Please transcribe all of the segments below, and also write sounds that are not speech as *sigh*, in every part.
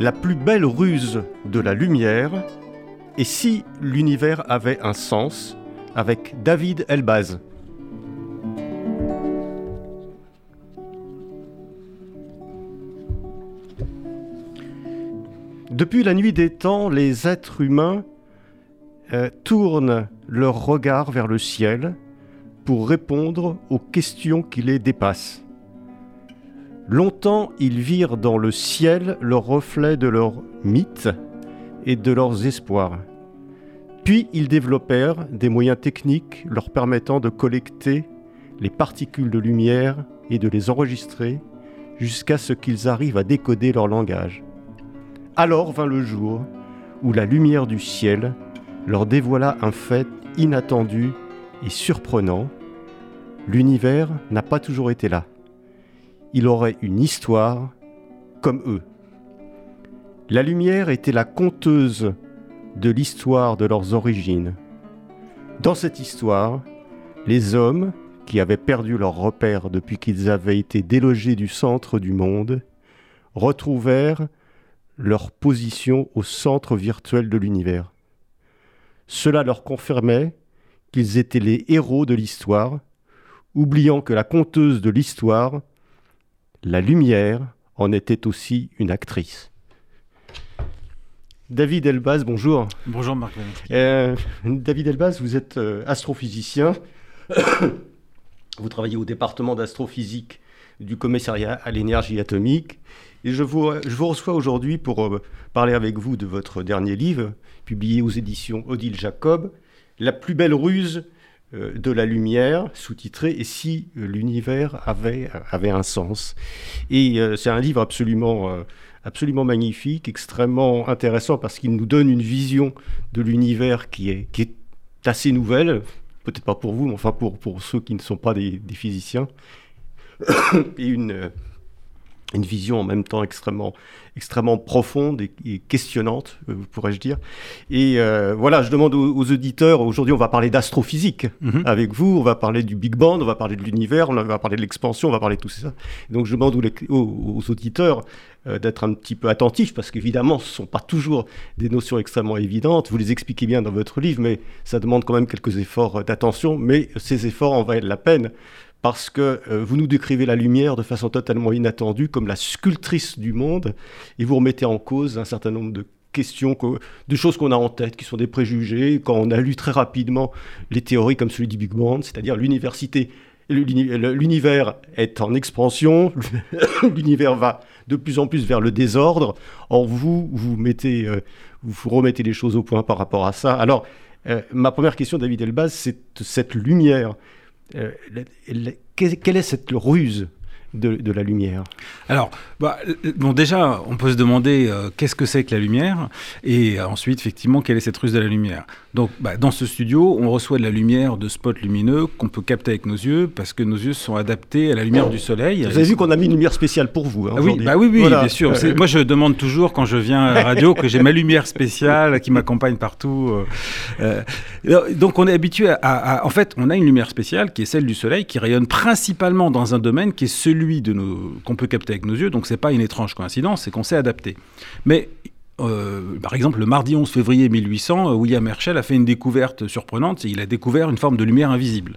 la plus belle ruse de la lumière et si l'univers avait un sens avec David Elbaz? Depuis la nuit des temps, les êtres humains euh, tournent leur regard vers le ciel pour répondre aux questions qui les dépassent. Longtemps, ils virent dans le ciel le reflet de leurs mythes et de leurs espoirs. Puis ils développèrent des moyens techniques leur permettant de collecter les particules de lumière et de les enregistrer jusqu'à ce qu'ils arrivent à décoder leur langage. Alors vint le jour où la lumière du ciel leur dévoila un fait inattendu et surprenant. L'univers n'a pas toujours été là. Il aurait une histoire comme eux. La lumière était la conteuse de l'histoire de leurs origines. Dans cette histoire, les hommes, qui avaient perdu leur repère depuis qu'ils avaient été délogés du centre du monde, retrouvèrent leur position au centre virtuel de l'univers. Cela leur confirmait qu'ils étaient les héros de l'histoire, oubliant que la conteuse de l'histoire, la lumière, en était aussi une actrice. David Elbaz, bonjour. Bonjour Marc. Euh, David Elbaz, vous êtes euh, astrophysicien. *coughs* vous travaillez au département d'astrophysique du commissariat à l'énergie atomique. Et je vous, je vous reçois aujourd'hui pour euh, parler avec vous de votre dernier livre, publié aux éditions Odile Jacob, La plus belle ruse de la lumière, sous-titré Et si l'univers avait, avait un sens. Et c'est un livre absolument absolument magnifique, extrêmement intéressant parce qu'il nous donne une vision de l'univers qui est, qui est assez nouvelle, peut-être pas pour vous, mais enfin pour, pour ceux qui ne sont pas des, des physiciens, *coughs* et une, une vision en même temps extrêmement, extrêmement profonde et, questionnante, euh, pourrais-je dire. Et euh, voilà, je demande aux, auditeurs, aujourd'hui on va parler d'astrophysique mhm. avec vous, on va parler du Big Bang, on va parler de l'univers, on va parler de l'expansion, on va parler de tout ça. Donc je demande aux, aux, auditeurs euh, d'être un petit peu attentifs, parce qu'évidemment ce ne sont pas toujours des notions extrêmement évidentes, vous les expliquez bien dans votre livre, mais ça demande quand même quelques efforts d'attention, mais ces efforts en valent la peine parce que euh, vous nous décrivez la lumière de façon totalement inattendue comme la sculptrice du monde, et vous remettez en cause un certain nombre de questions, de choses qu'on a en tête, qui sont des préjugés, quand on a lu très rapidement les théories comme celui du Big Bang, c'est-à-dire l'université, l'univers est en expansion, *coughs* l'univers va de plus en plus vers le désordre. Or, vous, vous, mettez, euh, vous remettez les choses au point par rapport à ça. Alors, euh, ma première question, David Elbaz, c'est cette lumière euh, quelle est cette ruse de, la lumière Alors, bah, bon, déjà, on peut se demander euh, qu'est-ce que c'est que la lumière, et ensuite, effectivement, quelle est cette ruse de la lumière. Donc, bah, dans ce studio, on reçoit de la lumière de spots lumineux qu'on peut capter avec nos yeux, parce que nos yeux sont adaptés à la lumière du soleil. Vous avez vu qu'on a mis une lumière spéciale pour vous hein, ah oui, bah oui, oui, bien sûr. moi, je demande toujours, quand je viens à la radio, que j'ai ma lumière spéciale qui m'accompagne partout. Euh, euh. donc, on est habitué à, à... En fait, on a une lumière spéciale qui est celle du soleil, qui rayonne principalement dans un domaine qui est celui qu'on peut capter avec nos yeux, donc c'est pas une étrange coïncidence, c'est qu'on s'est adapté. Mais euh, par exemple, le mardi 11 février 1800, euh, William Herschel a fait une découverte surprenante, il a découvert une forme de lumière invisible.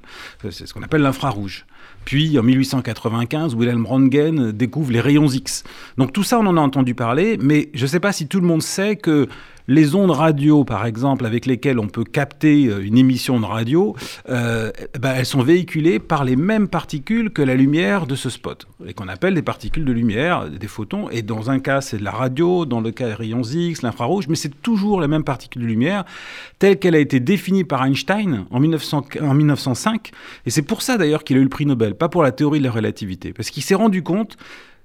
C'est ce qu'on appelle l'infrarouge. Puis en 1895, Wilhelm Röntgen découvre les rayons X. Donc tout ça, on en a entendu parler, mais je ne sais pas si tout le monde sait que les ondes radio, par exemple, avec lesquelles on peut capter euh, une émission de radio, euh, ben, elles sont véhiculées par les mêmes particules que la lumière de ce spot, et qu'on appelle des particules de lumière, des photons. Et dans un cas, c'est de la radio, dans le cas des rayons X, l'infrarouge, mais c'est toujours la même particule de lumière, telle qu'elle a été définie par Einstein en, 1900, en 1905. Et c'est pour ça d'ailleurs qu'il a eu le prix Nobel, pas pour la théorie de la relativité, parce qu'il s'est rendu compte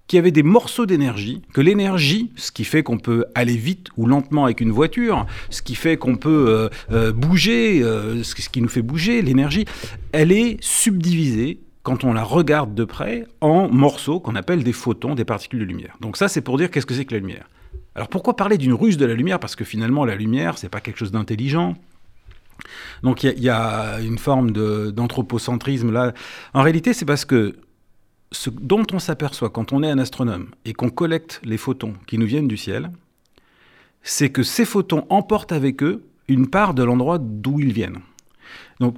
qu'il y avait des morceaux d'énergie, que l'énergie, ce qui fait qu'on peut aller vite ou lentement avec une voiture, ce qui fait qu'on peut euh, euh, bouger, euh, ce qui nous fait bouger, l'énergie, elle est subdivisée quand on la regarde de près en morceaux qu'on appelle des photons, des particules de lumière. Donc ça, c'est pour dire qu'est-ce que c'est que la lumière. Alors pourquoi parler d'une ruse de la lumière? Parce que finalement, la lumière, c'est pas quelque chose d'intelligent. Donc il y, a une forme d'anthropocentrisme là. En réalité, c'est parce que ce dont on s'aperçoit quand on est un astronome et qu'on collecte les photons qui nous viennent du ciel, c'est que ces photons emportent avec eux une part de l'endroit d'où ils viennent. Donc,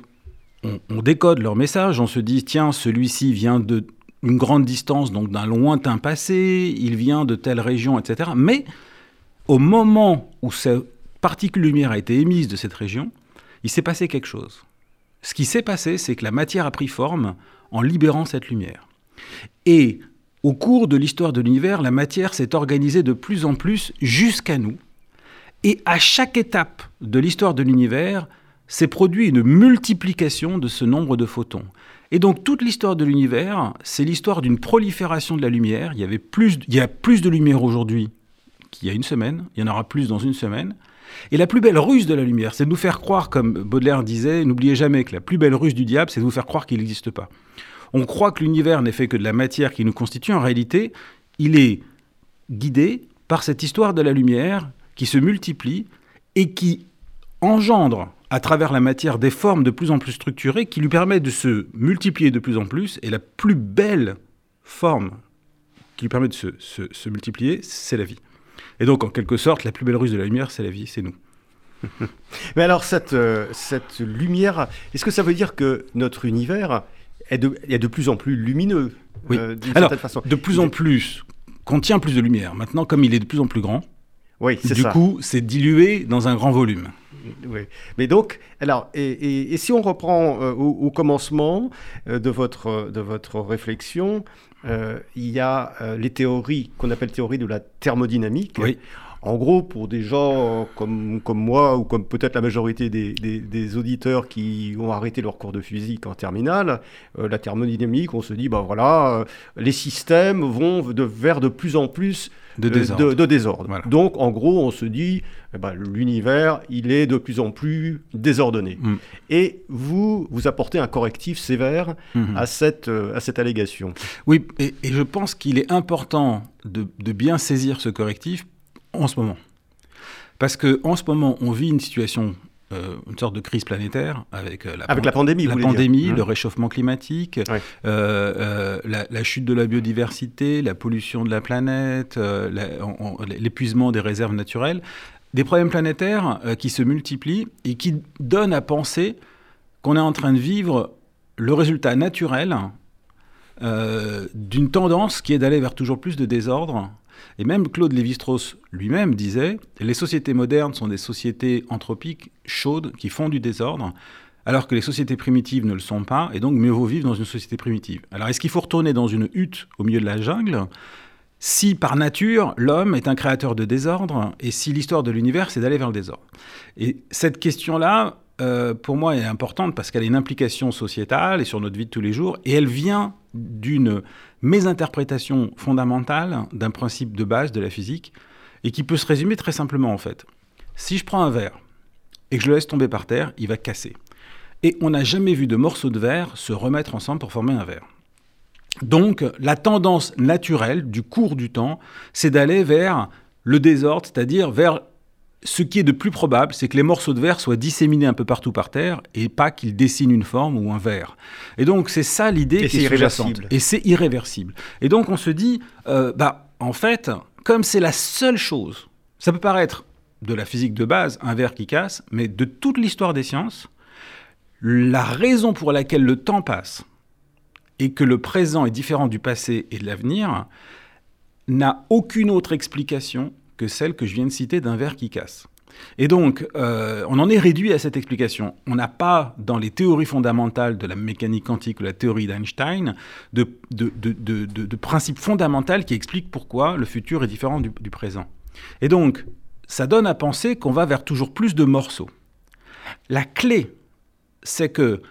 on, décode leur message, on se dit, tiens, celui-ci vient de une grande distance, donc d'un lointain passé, il vient de telle région, etc. Mais au moment où cette particule lumière a été émise de cette région, il s'est passé quelque chose. Ce qui s'est passé, c'est que la matière a pris forme en libérant cette lumière. Et au cours de l'histoire de l'univers, la matière s'est organisée de plus en plus jusqu'à nous. Et à chaque étape de l'histoire de l'univers, s'est produit une multiplication de ce nombre de photons. Et donc toute l'histoire de l'univers, c'est l'histoire d'une prolifération de la lumière. Il y, il y a plus de lumière aujourd'hui qu'il y a une semaine, il y en aura plus dans une semaine. Et la plus belle ruse de la lumière, c'est de nous faire croire, comme Baudelaire disait, n'oubliez jamais que la plus belle ruse du diable, c'est de vous faire croire qu'il n'existe pas. On croit que l'univers n'est fait que de la matière qui nous constitue. En réalité, il est guidé par cette histoire de la lumière qui se multiplie et qui engendre à travers la matière des formes de plus en plus structurées qui lui permettent de se multiplier de plus en plus. Et la plus belle forme qui lui permet de se, se, multiplier, c'est la vie. Et donc, en quelque sorte, la plus belle ruse de la lumière, c'est la vie, c'est nous. *laughs* Mais alors, cette, euh, cette lumière, est-ce que ça veut dire que notre univers est de, est de plus en plus lumineux Oui. Euh, alors, façon. de plus en plus, contient plus de lumière. Maintenant, comme il est de plus en plus grand, oui, du ça. coup, c'est dilué dans un grand volume. Oui. Mais donc, alors, et, et, et si on reprend euh, au, au, commencement euh, de, votre, de votre réflexion, euh, il y a les théories qu'on appelle théories de la thermodynamique. Oui. En gros, pour des gens comme, comme moi ou comme peut-être la majorité des, des, des, auditeurs qui ont arrêté leur cours de physique en terminale, euh, la thermodynamique, on se dit, ben voilà, euh, les systèmes vont de, vers de plus en plus de désordre. Euh, de, de désordre. Voilà. Donc, en gros, on se dit, eh ben, l'univers, il est de plus en plus désordonné. Mm. Et vous, vous apportez un correctif sévère Mhm. à, cette, à cette allégation. Oui, et, et je pense qu'il est important de, de bien saisir ce correctif en ce moment. Parce qu'en ce moment, on vit une situation, euh, une sorte de crise planétaire avec euh, la, Avec la pandémie, la pandémie, le Mmh. réchauffement climatique, euh, la, la chute de la biodiversité, la pollution de la planète, l'épuisement des réserves naturelles, des problèmes planétaires qui se multiplient et qui donnent à penser qu'on est en train de vivre le résultat naturel d'une tendance qui est d'aller vers toujours plus de désordre. Et même Claude Lévi-Strauss lui-même disait les sociétés modernes sont des sociétés anthropiques chaudes qui font du désordre, alors que les sociétés primitives ne le sont pas, et donc mieux vaut vivre dans une société primitive. Alors est-ce qu'il faut retourner dans une hutte au milieu de la jungle si par nature l'homme est un créateur de désordre et si l'histoire de l'univers c'est d'aller vers le désordre? Et cette question-là, euh, pour moi, est importante parce qu'elle a une implication sociétale et sur notre vie de tous les jours, et elle vient d'une mésinterprétation fondamentale d'un principe de base de la physique, et qui peut se résumer très simplement en fait. Si je prends un verre et que je le laisse tomber par terre, il va casser. Et on n'a jamais vu de morceaux de verre se remettre ensemble pour former un verre. Donc, la tendance naturelle du cours du temps, c'est d'aller vers le désordre, c'est-à-dire vers ce qui est de plus probable, c'est que les morceaux de verre soient disséminés un peu partout par terre et pas qu'ils dessinent une forme ou un verre. Et donc, c'est ça l'idée qui est irréversible. Et c'est irréversible. Et donc, on se dit, euh, bah, en fait, comme c'est la seule chose, ça peut paraître de la physique de base, un verre qui casse, mais de toute l'histoire des sciences, la raison pour laquelle le temps passe et que le présent est différent du passé et de l'avenir n'a aucune autre explication que celle que je viens de citer d'un verre qui casse. Et donc, euh, on en est réduit à cette explication. On n'a pas, dans les théories fondamentales de la mécanique quantique ou la théorie d'Einstein, de, de, de, de, principe fondamental qui explique pourquoi le futur est différent du, du présent. Et donc, ça donne à penser qu'on va vers toujours plus de morceaux. La clé, c'est que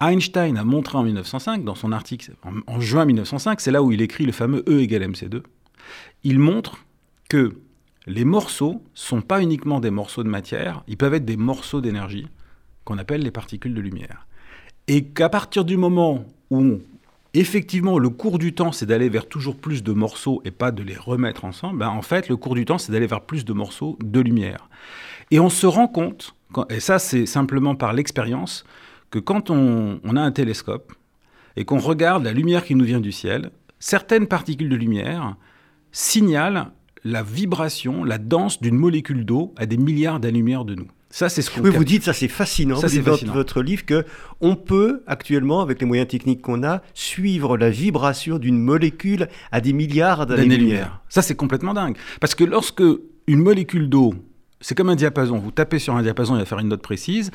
Einstein a montré en 1905, dans son article en, juin 1905, c'est là où il écrit le fameux E égale mc2, il montre que les morceaux sont pas uniquement des morceaux de matière, ils peuvent être des morceaux d'énergie qu'on appelle les particules de lumière. Et qu'à partir du moment où effectivement le cours du temps c'est d'aller vers toujours plus de morceaux et pas de les remettre ensemble, ben en fait le cours du temps c'est d'aller vers plus de morceaux de lumière. Et on se rend compte, et ça c'est simplement par l'expérience, que quand on, a un télescope et qu'on regarde la lumière qui nous vient du ciel, certaines particules de lumière signalent la vibration, la danse d'une molécule d'eau à des milliards d'années-lumière de nous. Ça, c'est ce qu'on. Oui, vous dites ça, c'est fascinant. Ça, dans votre livre que on peut actuellement, avec les moyens techniques qu'on a, suivre la vibration d'une molécule à des milliards d'années-lumière. Ça, c'est complètement dingue, parce que lorsque une molécule d'eau c'est comme un diapason. Vous tapez sur un diapason, il va faire une note précise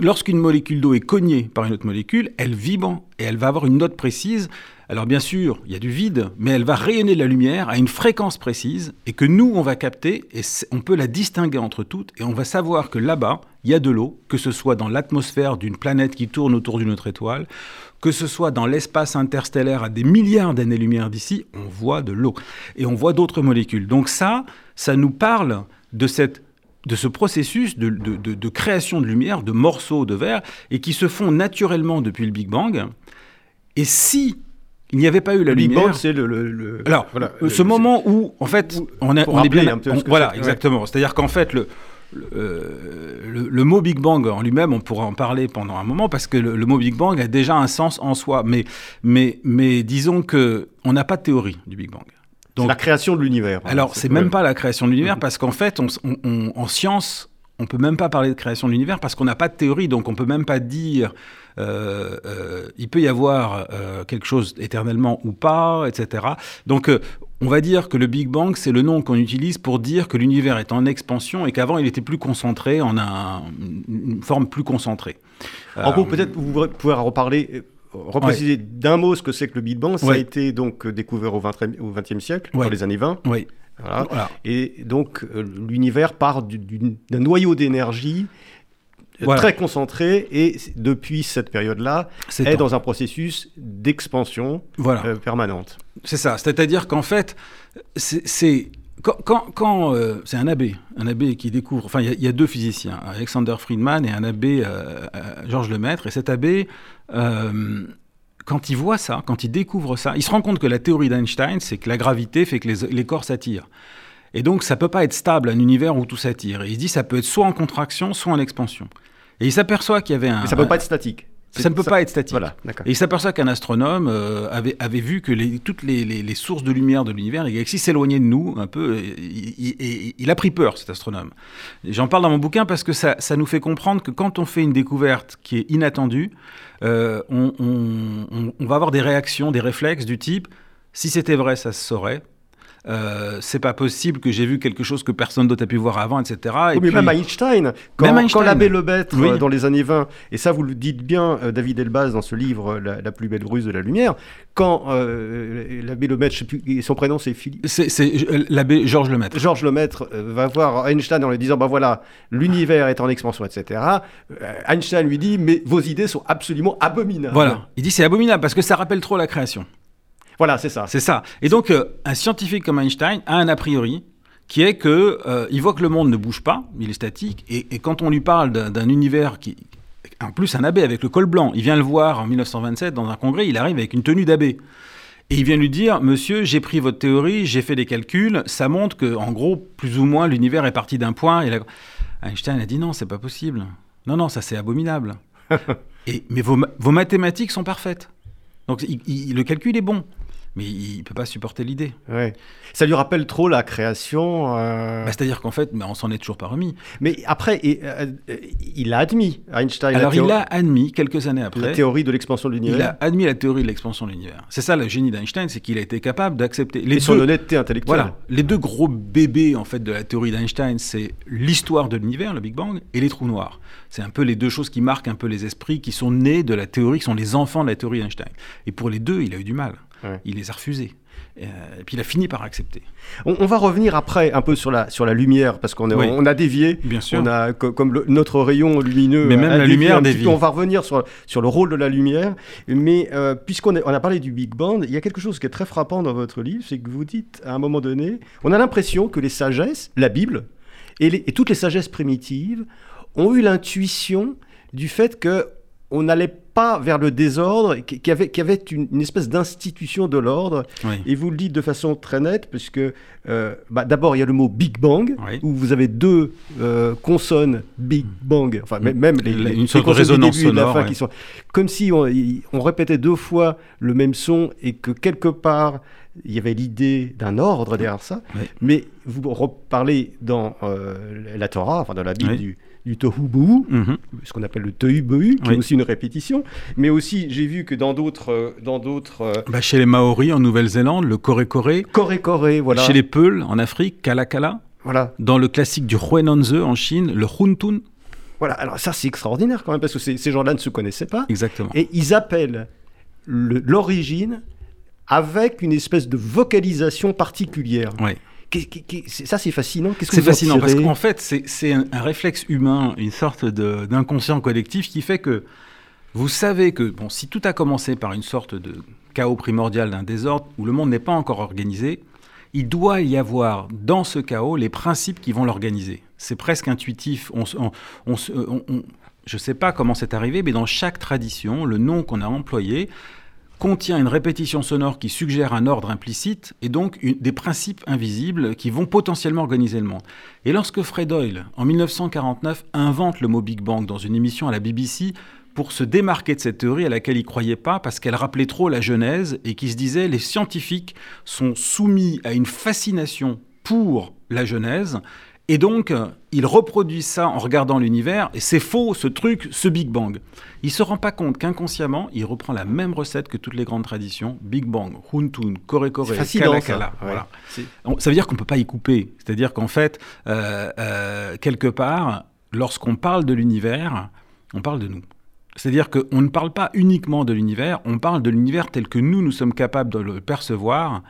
lorsqu'une molécule d'eau est cognée par une autre molécule, elle vibre et elle va avoir une note précise. Alors bien sûr, il y a du vide, mais elle va rayonner de la lumière à une fréquence précise et que nous, on va capter et on peut la distinguer entre toutes et on va savoir que là-bas, il y a de l'eau, que ce soit dans l'atmosphère d'une planète qui tourne autour d'une autre étoile, que ce soit dans l'espace interstellaire à des milliards d'années-lumière d'ici, on voit de l'eau et on voit d'autres molécules. Donc ça, ça nous parle de cette de ce processus de, création de lumière, de morceaux de verre, et qui se font naturellement depuis le Big Bang. Et si il n'y avait pas eu la lumière. Big Bang, c'est le, Alors, ce moment où, en fait, on, on est bien. voilà, exactement. C'est-à-dire qu'en fait, le, le, mot Big Bang en lui-même, on pourra en parler pendant un moment parce que le, mot Big Bang a déjà un sens en soi. Mais, mais, mais disons que on n'a pas de théorie du Big Bang. Donc, la création de l'univers. Hein, alors, c'est même pas la création de l'univers, parce qu'en fait, en science, on peut même pas parler de création de l'univers parce qu'on n'a pas de théorie, donc on peut même pas dire euh, euh, il peut y avoir euh, quelque chose éternellement ou pas, etc. Donc on va dire que le Big Bang, c'est le nom qu'on utilise pour dire que l'univers est en expansion et qu'avant il était plus concentré, en une forme plus concentrée. En gros, peut-être vous pouvez reparler repréciser d'un mot ce que c'est que le Big Bang. Ça a été donc euh, découvert au XXe siècle, dans les années 20. Oui. Voilà. Et donc euh, l'univers part d'un noyau d'énergie euh, très concentré et depuis cette période-là est, dans un processus d'expansion permanente. C'est ça. C'est-à-dire qu'en fait, c'est quand, c'est un abbé, un abbé qui découvre, enfin il y, a deux physiciens, Alexander Friedman et un abbé Georges Lemaître, et cet abbé euh, quand il voit ça, quand il découvre ça, il se rend compte que la théorie d'Einstein, c'est que la gravité fait que les, corps s'attirent. Et donc, ça peut pas être stable, un univers où tout s'attire. Et il se dit, ça peut être soit en contraction, soit en expansion. Et il s'aperçoit qu'il y avait un... Mais ça peut pas être statique. Ça ne peut pas être statique. Voilà, et il s'aperçoit qu'un astronome euh, avait, avait, vu que les, toutes les, les, sources de lumière de l'univers, les galaxies s'éloignaient de nous un peu. Et, il a pris peur, cet astronome. J'en parle dans mon bouquin parce que ça, ça, nous fait comprendre que quand on fait une découverte qui est inattendue, euh, on, on, on, va avoir des réactions, des réflexes du type si c'était vrai, ça se saurait. Euh, c'est pas possible que j'ai vu quelque chose que personne d'autre a pu voir avant, etc. Et mais même Einstein, quand, l'abbé Lebêtre, euh, dans les années 20, et ça vous le dites bien, euh, David Elbaz, dans ce livre, La, plus belle ruse de la lumière, quand l'abbé Lemaitre, je sais plus, son prénom c'est Philippe. C'est l'abbé Georges Lemaitre. Georges Lemaitre va voir Einstein en lui disant, bah voilà, l'univers est en expansion, etc. Einstein lui dit, mais vos idées sont absolument abominables. Voilà, il dit c'est abominable parce que ça rappelle trop la création. Voilà, c'est ça. C'est ça. Et donc, euh, un scientifique comme Einstein a un a priori qui est que euh, il voit que le monde ne bouge pas, il est statique, et, quand on lui parle d'un univers qui, en plus un abbé avec le col blanc, il vient le voir en 1927 dans un congrès, il arrive avec une tenue d'abbé. Et il vient lui dire, monsieur, j'ai pris votre théorie, j'ai fait des calculs, ça montre que, en gros, plus ou moins, l'univers est parti d'un point. Et Einstein a dit non, c'est pas possible. Non, non, ça c'est abominable. *laughs* et, mais vos, vos, mathématiques sont parfaites. Donc le calcul est bon mais il ne peut pas supporter l'idée. Ouais. Ça lui rappelle trop la création. Euh, bah, c'est-à-dire qu'en fait, mais on s'en est toujours pas remis. Mais après, euh, il a admis, Einstein. Alors il a admis, quelques années après. La théorie de l'expansion de l'univers. Il a admis la théorie de l'expansion de l'univers. C'est ça le génie d'Einstein, c'est qu'il a été capable d'accepter. Et son honnêteté intellectuelle. Voilà. Les deux gros bébés en fait de la théorie d'Einstein, c'est l'histoire de l'univers, le Big Bang, et les trous noirs. C'est un peu les deux choses qui marquent un peu les esprits, qui sont nés de la théorie, qui sont les enfants de la théorie d'Einstein. Et pour les deux, il a eu du mal. Il les a refusés. et puis il a fini par accepter. On, va revenir après un peu sur la, sur la lumière, parce qu'on on a dévié. Bien sûr. On a, comme notre rayon lumineux. Mais même la lumière dévie. On va revenir sur, sur le rôle de la lumière. Mais puisqu'on on a parlé du Big Bang, il y a quelque chose qui est très frappant dans votre livre, c'est que vous dites à un moment donné, on a l'impression que les sagesses, la Bible, et, et toutes les sagesses primitives ont eu l'intuition du fait que on n'allait pas vers le désordre, qu'il y avait, avait une, espèce d'institution de l'ordre. Et vous le dites de façon très nette, puisque euh, bah, d'abord il y a le mot Big Bang, où vous avez deux euh, consonnes Big Bang, enfin même les, une sorte de résonance sonore, qui sont comme si on, on, répétait deux fois le même son et que quelque part il y avait l'idée d'un ordre derrière ça. Mais vous reparlez dans euh, la Torah, enfin dans la Bible du du tohu mhm. ce qu'on appelle le tohu qui est aussi une répétition. Mais aussi, j'ai vu que dans d'autres, euh, dans d'autres. Euh, bah, chez les Maoris en Nouvelle-Zélande, le koré-koré. Koré-koré, voilà. Chez les Peuls en Afrique, kalakala. Voilà. Dans le classique du Huenanze en Chine, le huntun. Voilà. Alors ça, c'est extraordinaire quand même parce que ces gens-là ne se connaissaient pas. Exactement. Et ils appellent l'origine avec une espèce de vocalisation particulière. Ça, c'est fascinant. C'est fascinant parce qu'en fait, c'est un, réflexe humain, une sorte d'inconscient collectif qui fait que vous savez que bon, si tout a commencé par une sorte de chaos primordial d'un désordre où le monde n'est pas encore organisé, il doit y avoir dans ce chaos les principes qui vont l'organiser. C'est presque intuitif. On, je ne sais pas comment c'est arrivé, mais dans chaque tradition, le nom qu'on a employé contient une répétition sonore qui suggère un ordre implicite et donc des principes invisibles qui vont potentiellement organiser le monde. Et lorsque Fred Hoyle, en 1949, invente le mot Big Bang dans une émission à la BBC, pour se démarquer de cette théorie à laquelle il croyait pas parce qu'elle rappelait trop la Genèse et qui se disait les scientifiques sont soumis à une fascination pour la Genèse et donc, il reproduit ça en regardant l'univers, et c'est faux, ce truc, ce Big Bang. Il se rend pas compte qu'inconsciemment, il reprend la même recette que toutes les grandes traditions, Big Bang, Huntun, Kore Kore, Kala Kala. Voilà. Ça veut dire qu'on peut pas y couper. C'est-à-dire qu'en fait, euh, euh, quelque part, lorsqu'on parle de l'univers, on parle de nous. C'est-à-dire qu'on ne parle pas uniquement de l'univers, on parle de l'univers tel que nous, nous sommes capables de le percevoir.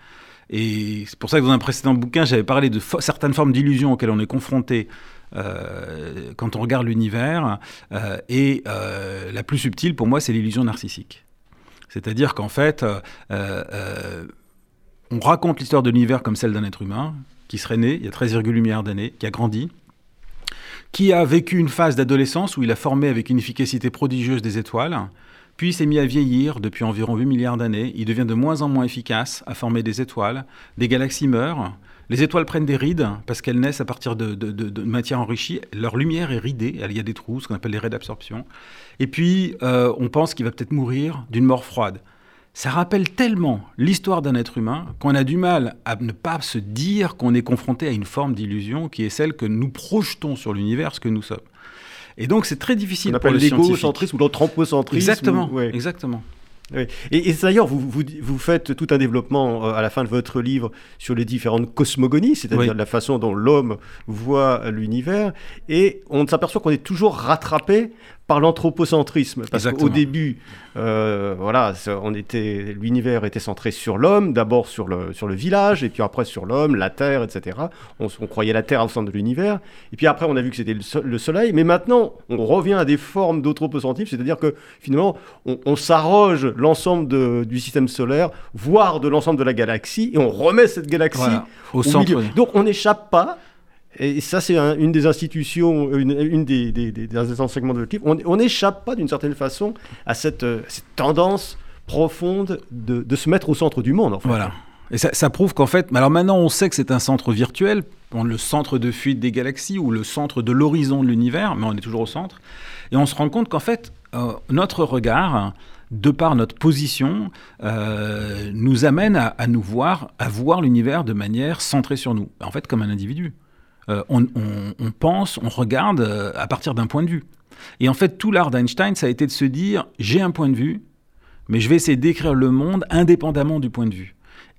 Et c'est pour ça que dans un précédent bouquin, j'avais parlé de certaines formes d'illusions auxquelles on est confronté euh, quand on regarde l'univers. Euh, et euh, la plus subtile, pour moi, c'est l'illusion narcissique. C'est-à-dire qu'en fait, on raconte l'histoire de l'univers comme celle d'un être humain qui serait né il y a 13,8 milliards d'années, qui a grandi, qui a vécu une phase d'adolescence où il a formé avec une efficacité prodigieuse des étoiles, puis il s'est mis à vieillir depuis environ 8 milliards d'années. Il devient de moins en moins efficace à former des étoiles. Des galaxies meurent. Les étoiles prennent des rides parce qu'elles naissent à partir de, matière enrichie. Leur lumière est ridée. Il y a des trous, ce qu'on appelle les raies d'absorption. Et puis, euh, on pense qu'il va peut-être mourir d'une mort froide. Ça rappelle tellement l'histoire d'un être humain qu'on a du mal à ne pas se dire qu'on est confronté à une forme d'illusion qui est celle que nous projetons sur l'univers, ce que nous sommes. Et donc, c'est très difficile On pour l'égocentrisme ou l'anthropocentrisme. Exactement, exactement. Et, d'ailleurs, vous, vous, faites tout un développement euh, à la fin de votre livre sur les différentes cosmogonies, c'est-à-dire la façon dont l'homme voit l'univers, et on s'aperçoit qu'on est toujours rattrapé par l'anthropocentrisme. Parce qu'au début, euh, voilà, on était, l'univers était centré sur l'homme, d'abord sur le, sur le village, et puis après sur l'homme, la Terre, etc. On, croyait la Terre au centre de l'univers. Et puis après, on a vu que c'était le, Soleil. Mais maintenant, on revient à des formes d'anthropocentrisme, c'est-à-dire que finalement, on, s'arroge l'ensemble du système solaire, voire de l'ensemble de la galaxie, et on remet cette galaxie au, centre. Milieu. Donc on n'échappe pas et ça, c'est une des institutions, une, des, des, enseignements de l'équipe. On n'échappe pas d'une certaine façon à cette, euh, tendance profonde de, se mettre au centre du monde. Voilà. Et ça, prouve qu'en fait, alors maintenant on sait que c'est un centre virtuel, le centre de fuite des galaxies ou le centre de l'horizon de l'univers, mais on est toujours au centre. Et on se rend compte qu'en fait, euh, notre regard, de par notre position, euh, nous amène à, nous voir, à voir l'univers de manière centrée sur nous, en fait comme un individu. Euh, on, pense, on regarde euh, à partir d'un point de vue. Et en fait, tout l'art d'Einstein, ça a été de se dire, j'ai un point de vue, mais je vais essayer d'écrire le monde indépendamment du point de vue.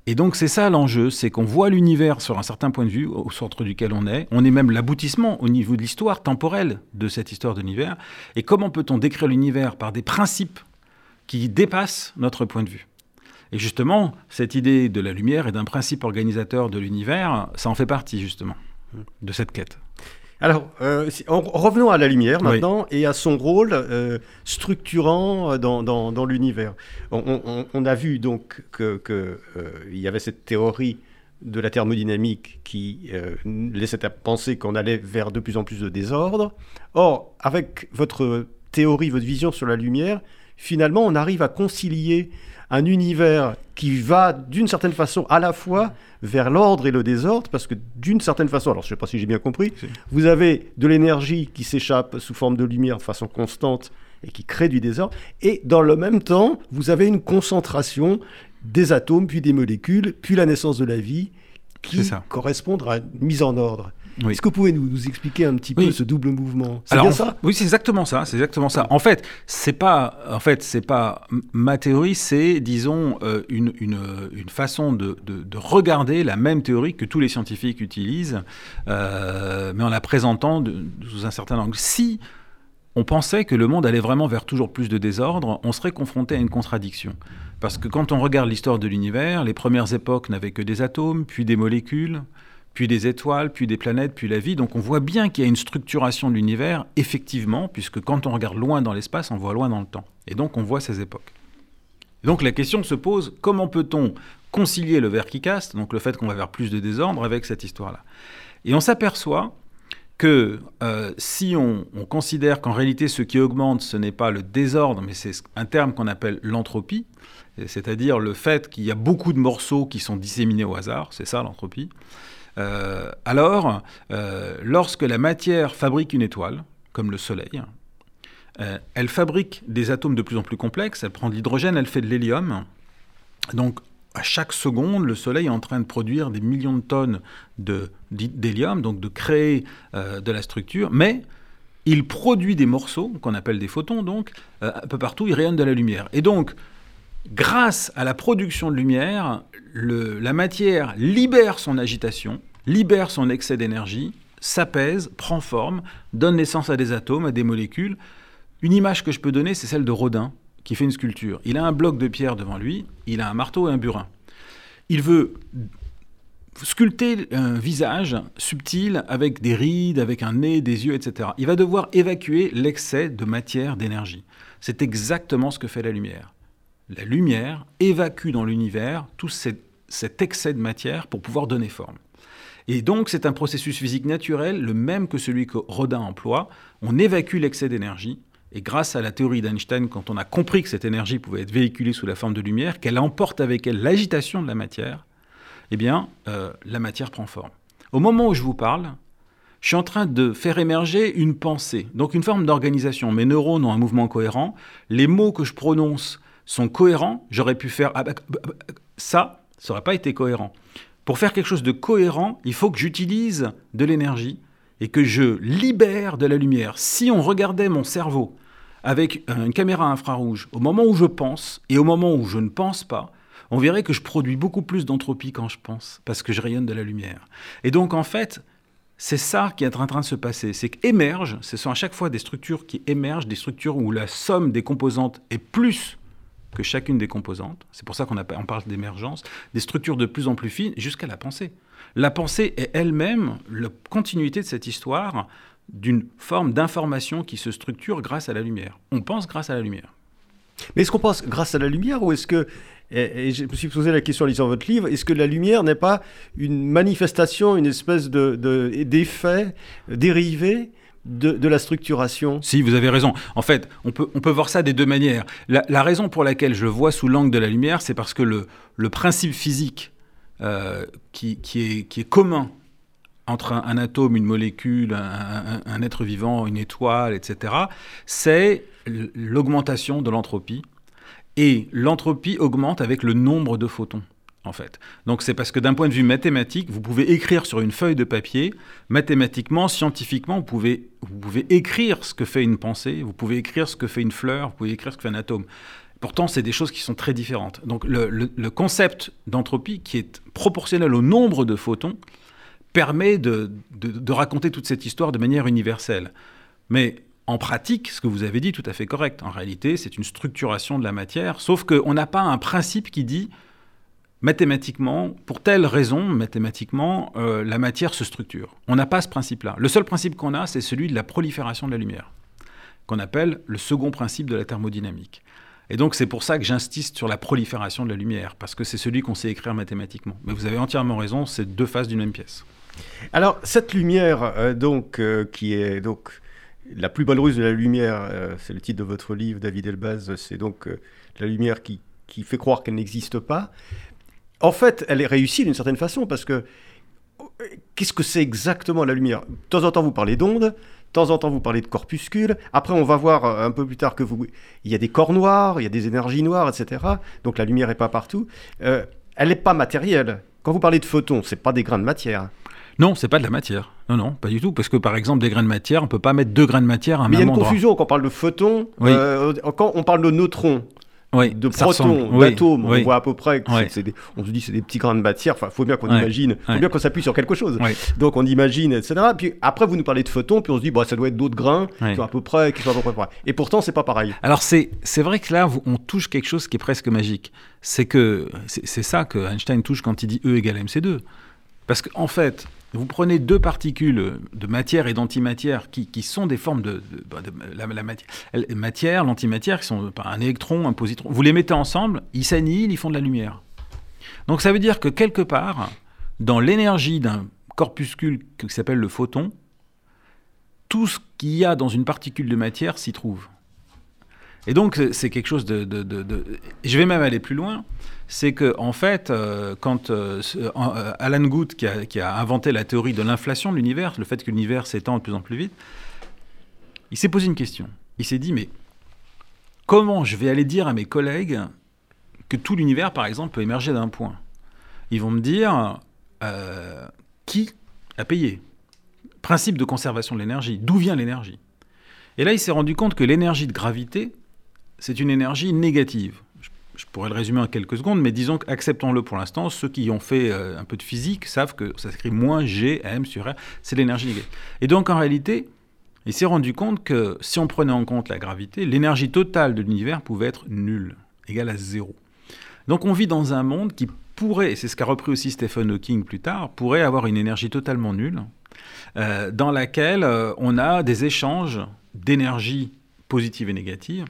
Et donc c'est ça l'enjeu, c'est qu'on voit l'univers sur un certain point de vue, au centre duquel on est. On est même l'aboutissement au niveau de l'histoire temporelle de cette histoire de l'univers. Et comment peut-on décrire l'univers par des principes qui dépassent notre point de vue? Et justement, cette idée de la lumière et d'un principe organisateur de l'univers, ça en fait partie justement de cette quête. Alors, euh, revenons à la lumière maintenant et à son rôle euh, structurant dans, dans, l'univers. On, a vu donc qu'il que, y avait cette théorie de la thermodynamique qui laissait à penser qu'on allait vers de plus en plus de désordre. Or, avec votre théorie, votre vision sur la lumière, finalement, on arrive à concilier un univers qui va d'une certaine façon à la fois vers l'ordre et le désordre, parce que d'une certaine façon, alors je ne sais pas si j'ai bien compris, vous avez de l'énergie qui s'échappe sous forme de lumière de façon constante et qui crée du désordre, et dans le même temps, vous avez une concentration des atomes, puis des molécules, puis la naissance de la vie, qui correspondent à une mise en ordre. Est-ce que vous pouvez nous, expliquer un petit peu ce double mouvement? C'est bien ça? Oui, c'est exactement ça. C'est exactement ça. En fait, c'est pas, en fait, c'est pas ma théorie, c'est, disons, euh, une, une, une, façon de, de, regarder la même théorie que tous les scientifiques utilisent, euh, mais en la présentant sous un certain angle. Si on pensait que le monde allait vraiment vers toujours plus de désordre, on serait confronté à une contradiction. Parce que quand on regarde l'histoire de l'univers, les premières époques n'avaient que des atomes, puis des molécules, puis des étoiles, puis des planètes, puis la vie. Donc on voit bien qu'il y a une structuration de l'univers, effectivement, puisque quand on regarde loin dans l'espace, on voit loin dans le temps. Et donc on voit ces époques. donc la question se pose, comment peut-on concilier le verre qui caste, donc le fait qu'on va vers plus de désordre, avec cette histoire-là? Et on s'aperçoit que euh, si on considère qu'en réalité ce qui augmente, ce n'est pas le désordre, mais c'est un terme qu'on appelle l'entropie, c'est-à-dire le fait qu'il y a beaucoup de morceaux qui sont disséminés au hasard, c'est ça l'entropie, euh, alors, euh, lorsque la matière fabrique une étoile, comme le Soleil, euh, elle fabrique des atomes de plus en plus complexes, elle prend de l'hydrogène, elle fait de l'hélium. Donc, à chaque seconde, le Soleil est en train de produire des millions de tonnes d'hélium, donc de créer de la structure, mais il produit des morceaux, qu'on appelle des photons, donc, un peu partout, il rayonne de la lumière. Et donc, grâce à la production de lumière, la matière libère son agitation, libère son excès d'énergie, s'apaise, prend forme, donne naissance à des atomes, à des molécules. Une image que je peux donner, c'est celle de Rodin, qui fait une sculpture. Il a un bloc de pierre devant lui, il a un marteau et un burin. Il veut sculpter un visage subtil avec des rides, avec un nez, des yeux, etc. Il va devoir évacuer l'excès de matière, d'énergie. C'est exactement ce que fait la lumière. La lumière évacue dans l'univers tout cet excès de matière pour pouvoir donner forme. Et donc c'est un processus physique naturel, le même que celui que Rodin emploie. On évacue l'excès d'énergie. Et grâce à la théorie d'Einstein, quand on a compris que cette énergie pouvait être véhiculée sous la forme de lumière, qu'elle emporte avec elle l'agitation de la matière, eh bien, euh, la matière prend forme. Au moment où je vous parle, je suis en train de faire émerger une pensée, donc une forme d'organisation. Mes neurones ont un mouvement cohérent, les mots que je prononce sont cohérents, j'aurais pu faire ah bah, bah, bah, ça, ça n'aurait pas été cohérent. Pour faire quelque chose de cohérent, il faut que j'utilise de l'énergie et que je libère de la lumière. Si on regardait mon cerveau avec une caméra infrarouge au moment où je pense et au moment où je ne pense pas, on verrait que je produis beaucoup plus d'entropie quand je pense, parce que je rayonne de la lumière. Et donc en fait, c'est ça qui est en train de se passer. C'est qu'émergent, ce sont à chaque fois des structures qui émergent, des structures où la somme des composantes est plus que chacune des composantes, c'est pour ça qu'on parle d'émergence, des structures de plus en plus fines jusqu'à la pensée. La pensée est elle-même la continuité de cette histoire d'une forme d'information qui se structure grâce à la lumière. On pense grâce à la lumière. Mais est-ce qu'on pense grâce à la lumière ou est-ce que, et, je me suis posé la question en lisant votre livre, est-ce que la lumière n'est pas une manifestation, une espèce d'effet de, dérivé de, la structuration Si, vous avez raison. En fait, on peut, on peut voir ça des deux manières. La, raison pour laquelle je le vois sous l'angle de la lumière, c'est parce que le, le principe physique euh, qui, qui, est, qui, est, commun entre un, atome, une molécule, un, être vivant, une étoile, etc., c'est l'augmentation de l'entropie. Et l'entropie augmente avec le nombre de photons en fait. Donc c'est parce que d'un point de vue mathématique, vous pouvez écrire sur une feuille de papier, mathématiquement, scientifiquement, vous pouvez, vous pouvez écrire ce que fait une pensée, vous pouvez écrire ce que fait une fleur, vous pouvez écrire ce que fait un atome. Pourtant, c'est des choses qui sont très différentes. Donc le, concept d'entropie, qui est proportionnel au nombre de photons, permet de, de, raconter toute cette histoire de manière universelle. Mais en pratique, ce que vous avez dit, tout à fait correct. En réalité, c'est une structuration de la matière, sauf qu'on n'a pas un principe qui dit mathématiquement, pour telle raison, mathématiquement, euh, la matière se structure. On n'a pas ce principe-là. Le seul principe qu'on a, c'est celui de la prolifération de la lumière, qu'on appelle le second principe de la thermodynamique. Et donc c'est pour ça que j'insiste sur la prolifération de la lumière, parce que c'est celui qu'on sait écrire mathématiquement. Mais vous avez entièrement raison, c'est deux faces d'une même pièce. Alors cette lumière, euh, donc, euh, qui est donc la plus belle ruse de la lumière, c'est le titre de votre livre, David Elbaz, c'est donc la lumière qui, qui fait croire qu'elle n'existe pas. En fait, elle est réussie d'une certaine façon parce que euh, qu'est-ce que c'est exactement la lumière? De temps en temps, vous parlez d'ondes, de temps en temps, vous parlez de corpuscules. Après, on va voir euh, un peu plus tard que vous, il y a des corps noirs, il y a des énergies noires, etc. Donc la lumière n'est pas partout. Euh, elle n'est pas matérielle. Quand vous parlez de photons, c'est pas des grains de matière. Non, c'est pas de la matière. Non, non, pas du tout. Parce que par exemple, des grains de matière, on peut pas mettre deux grains de matière à un Mais il y a même une endroit. confusion quand on parle de photons. Oui. euh, quand on parle de neutrons, Oui, de protons. Oui, d'atomes, oui. on voit à peu près. que des- on se dit c'est des petits grains de matière. Enfin, faut bien qu'on imagine, faut bien qu'on s'appuie sur quelque chose. Donc on imagine, etc. Puis après vous nous parlez de photons, puis on se dit bah ça doit être d'autres grains qui sont à peu près, qui sont à peu près. Et pourtant c'est pas pareil. Alors c'est c'est vrai que là, on touche quelque chose qui est presque magique. C'est que c'est c'est ça que Einstein touche quand il dit E égale mc2. Parce qu'en fait, vous prenez deux particules de matière et d'antimatière qui, sont des formes de, bah, la, matière, matière, l'antimatière, qui sont bah, un électron, un positron. Vous les mettez ensemble, ils s'annihilent, ils font de la lumière. Donc ça veut dire que quelque part, dans l'énergie d'un corpuscule qui s'appelle le photon, tout ce qu'il y a dans une particule de matière s'y trouve. Et donc, c'est- c'est quelque chose de, Je vais même aller plus loin. C'est que, en fait, euh, quand euh, euh, Alan Guth, qui a, inventé la théorie de l'inflation de l'univers, le fait que l'univers s'étend de plus en plus vite, il s'est posé une question. Il s'est dit, mais comment je vais aller dire à mes collègues que tout l'univers, par exemple, peut émerger d'un point? Ils vont me dire, euh, qui a payé? Principe de conservation de l'énergie. D'où vient l'énergie? Et là, il s'est rendu compte que l'énergie de gravité, c'est une énergie négative. Je, pourrais le résumer en quelques secondes, mais disons qu'acceptons-le pour l'instant. Ceux qui ont fait euh, un peu de physique savent que ça s'écrit moins G, M sur R, c'est l'énergie négative. Et donc, en réalité, il s'est rendu compte que si on prenait en compte la gravité, l'énergie totale de l'univers pouvait être nulle, égale à zéro. Donc, on vit dans un monde qui pourrait, c'est ce qu'a repris aussi Stephen Hawking plus tard, pourrait avoir une énergie totalement nulle, euh, dans laquelle euh, on a des échanges d'énergie positive et négative,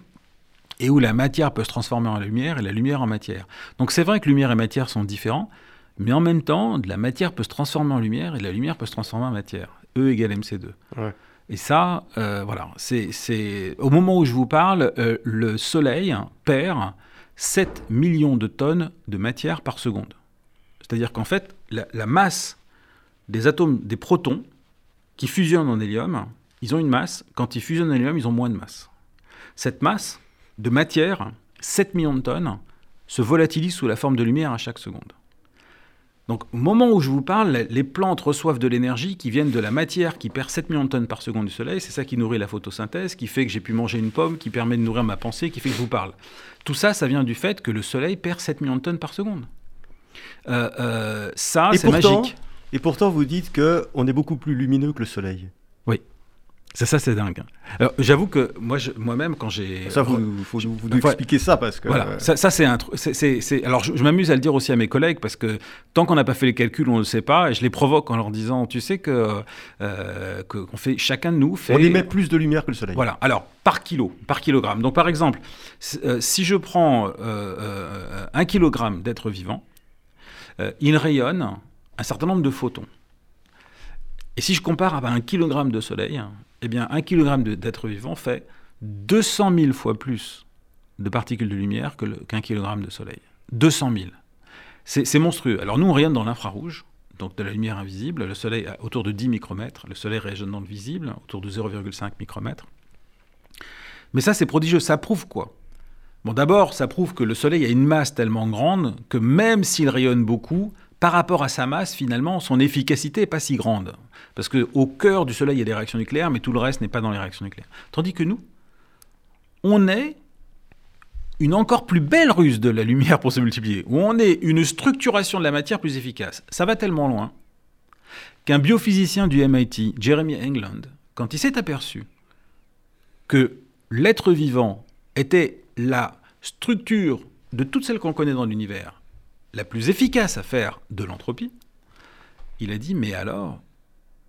et où la matière peut se transformer en lumière et la lumière en matière. Donc c'est vrai que lumière et matière sont différents, mais en même temps, de la matière peut se transformer en lumière et la lumière peut se transformer en matière. E égale mc2. Ouais. Et ça, euh, voilà, c'est- au moment où je vous parle, euh, le Soleil perd 7 millions de tonnes de matière par seconde. C'est-à-dire qu'en fait, la, la masse des atomes, des protons, qui fusionnent en hélium, ils ont une masse. Quand ils fusionnent en hélium, ils ont moins de masse. Cette masse de matière, 7 millions de tonnes, se volatilise sous la forme de lumière à chaque seconde. Donc, au moment où je vous parle, les plantes reçoivent de l'énergie qui viennent de la matière qui perd 7 millions de tonnes par seconde du soleil. C'est ça qui nourrit la photosynthèse, qui fait que j'ai pu manger une pomme, qui permet de nourrir ma pensée, qui fait que je vous parle. Tout ça, ça vient du fait que le soleil perd 7 millions de tonnes par seconde. Euh, euh, ça, c'est magique. et pourtant vous dites que on est beaucoup plus lumineux que le soleil. C'est ça, c'est dingue. Alors, j'avoue que moi, je- moi-même, quand j'ai. Ça, vous, faut vous Enfin, expliquer ça parce que. Voilà, euh, ça, ça, c'est un truc. c'est- c'est- c'est- Alors, je, je m'amuse à le dire aussi à mes collègues parce que tant qu'on n'a pas fait les calculs, on ne le sait pas. Et je les provoque en leur disant Tu sais que, euh, que fait, chacun de nous fait. on émet plus de lumière que le soleil. Voilà, alors par kilo, par kilogramme. Donc par exemple, euh, si je prends euh, un kilogramme d'être vivant, il rayonne un certain nombre de photons. Et si je compare à un kilogramme de soleil, eh bien un kilogramme d'être vivant fait 200 000 fois plus de particules de lumière qu'un kilogramme de soleil. 200 000. C'est monstrueux. Alors nous, on rayonne dans l'infrarouge, donc de la lumière invisible. Le soleil autour de 10 micromètres. Le soleil rayonne dans le visible, autour de 0,5 micromètres. Mais ça, c'est prodigieux. Ça prouve quoi? Bon, d'abord, ça prouve que le Soleil a une masse tellement grande que même s'il rayonne beaucoup, par rapport à sa masse, finalement, son efficacité n'est pas si grande. Parce qu'au cœur du Soleil, il y a des réactions nucléaires, mais tout le reste n'est pas dans les réactions nucléaires. Tandis que nous, on est une encore plus belle ruse de la lumière pour se multiplier, où on est une structuration de la matière plus efficace. Ça va tellement loin qu'un biophysicien du MIT, Jeremy England, quand il s'est aperçu que l'être vivant était la structure de toutes celles qu'on connaît dans l'univers la plus efficace à faire de l'entropie, il a dit mais alors,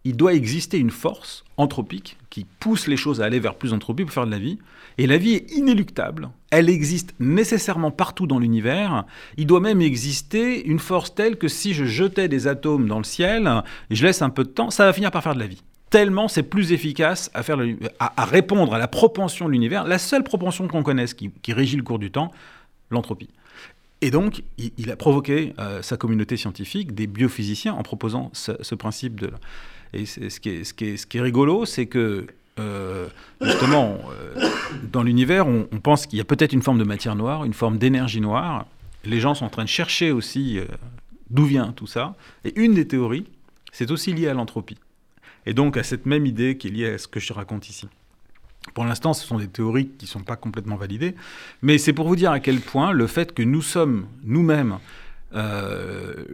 il doit exister une force anthropique qui pousse les choses à aller vers plus d'entropie pour faire de la vie. Et la vie est inéluctable. Elle existe nécessairement partout dans l'univers. Il doit même exister une force telle que si je jetais des atomes dans le ciel et je laisse un peu de temps, ça va finir par faire de la vie. Tellement c'est plus efficace à, faire à, répondre à la propension de l'univers, la seule propension qu'on connaisse qui, régit le cours du temps, l'entropie. Et donc, il, a provoqué euh, sa communauté scientifique, des biophysiciens, en proposant ce, principe de... Et ce qui, est, rigolo, c'est que euh, justement, euh, dans l'univers, on, pense qu'il y a peut-être une forme de matière noire, une forme d'énergie noire. Les gens sont en train de chercher aussi d'où vient tout ça. Et une des théories, c'est aussi lié à l'entropie. Et donc à cette même idée qui est liée à ce que je raconte ici. Pour l'instant, ce sont des théories qui ne sont pas complètement validées, mais c'est pour vous dire à quel point le fait que nous sommes nous-mêmes euh,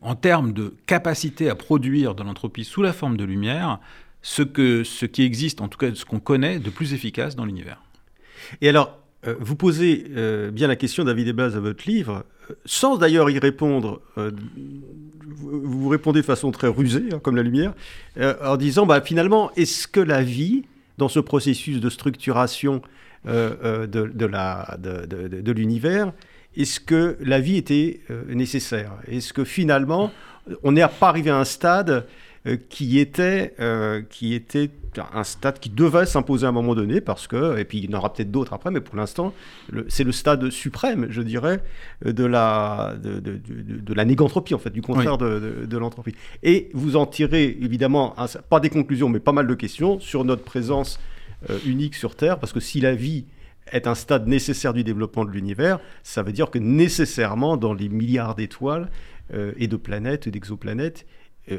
en termes de capacité à produire de l'entropie sous la forme de lumière, ce, que, ce qui existe, en tout cas ce qu'on connaît, de plus efficace dans l'univers. Et alors, euh, vous posez euh, bien la question, David Ebaz, à votre livre, sans d'ailleurs y répondre, vous répondez de façon très rusée, hein, comme la lumière, en disant, bah, finalement, est-ce que la vie, dans ce processus de structuration de, de, la, de, de l'univers, est-ce que la vie était euh, nécessaire? Est-ce que finalement, on n'est pas arrivé à un stade euh, qui était, euh, qui était un stade qui devait s'imposer à un moment donné, parce que, et puis il y en aura peut-être d'autres après, mais pour l'instant, c'est le stade suprême, je dirais, de la, de, de, de, la négantropie, en fait, du contraire de, l'entropie. Et vous en tirez, évidemment, pas des conclusions, mais pas mal de questions sur notre présence unique sur Terre, parce que si la vie est un stade nécessaire du développement de l'univers, ça veut dire que nécessairement, dans les milliards d'étoiles euh, et de planètes, d'exoplanètes, euh,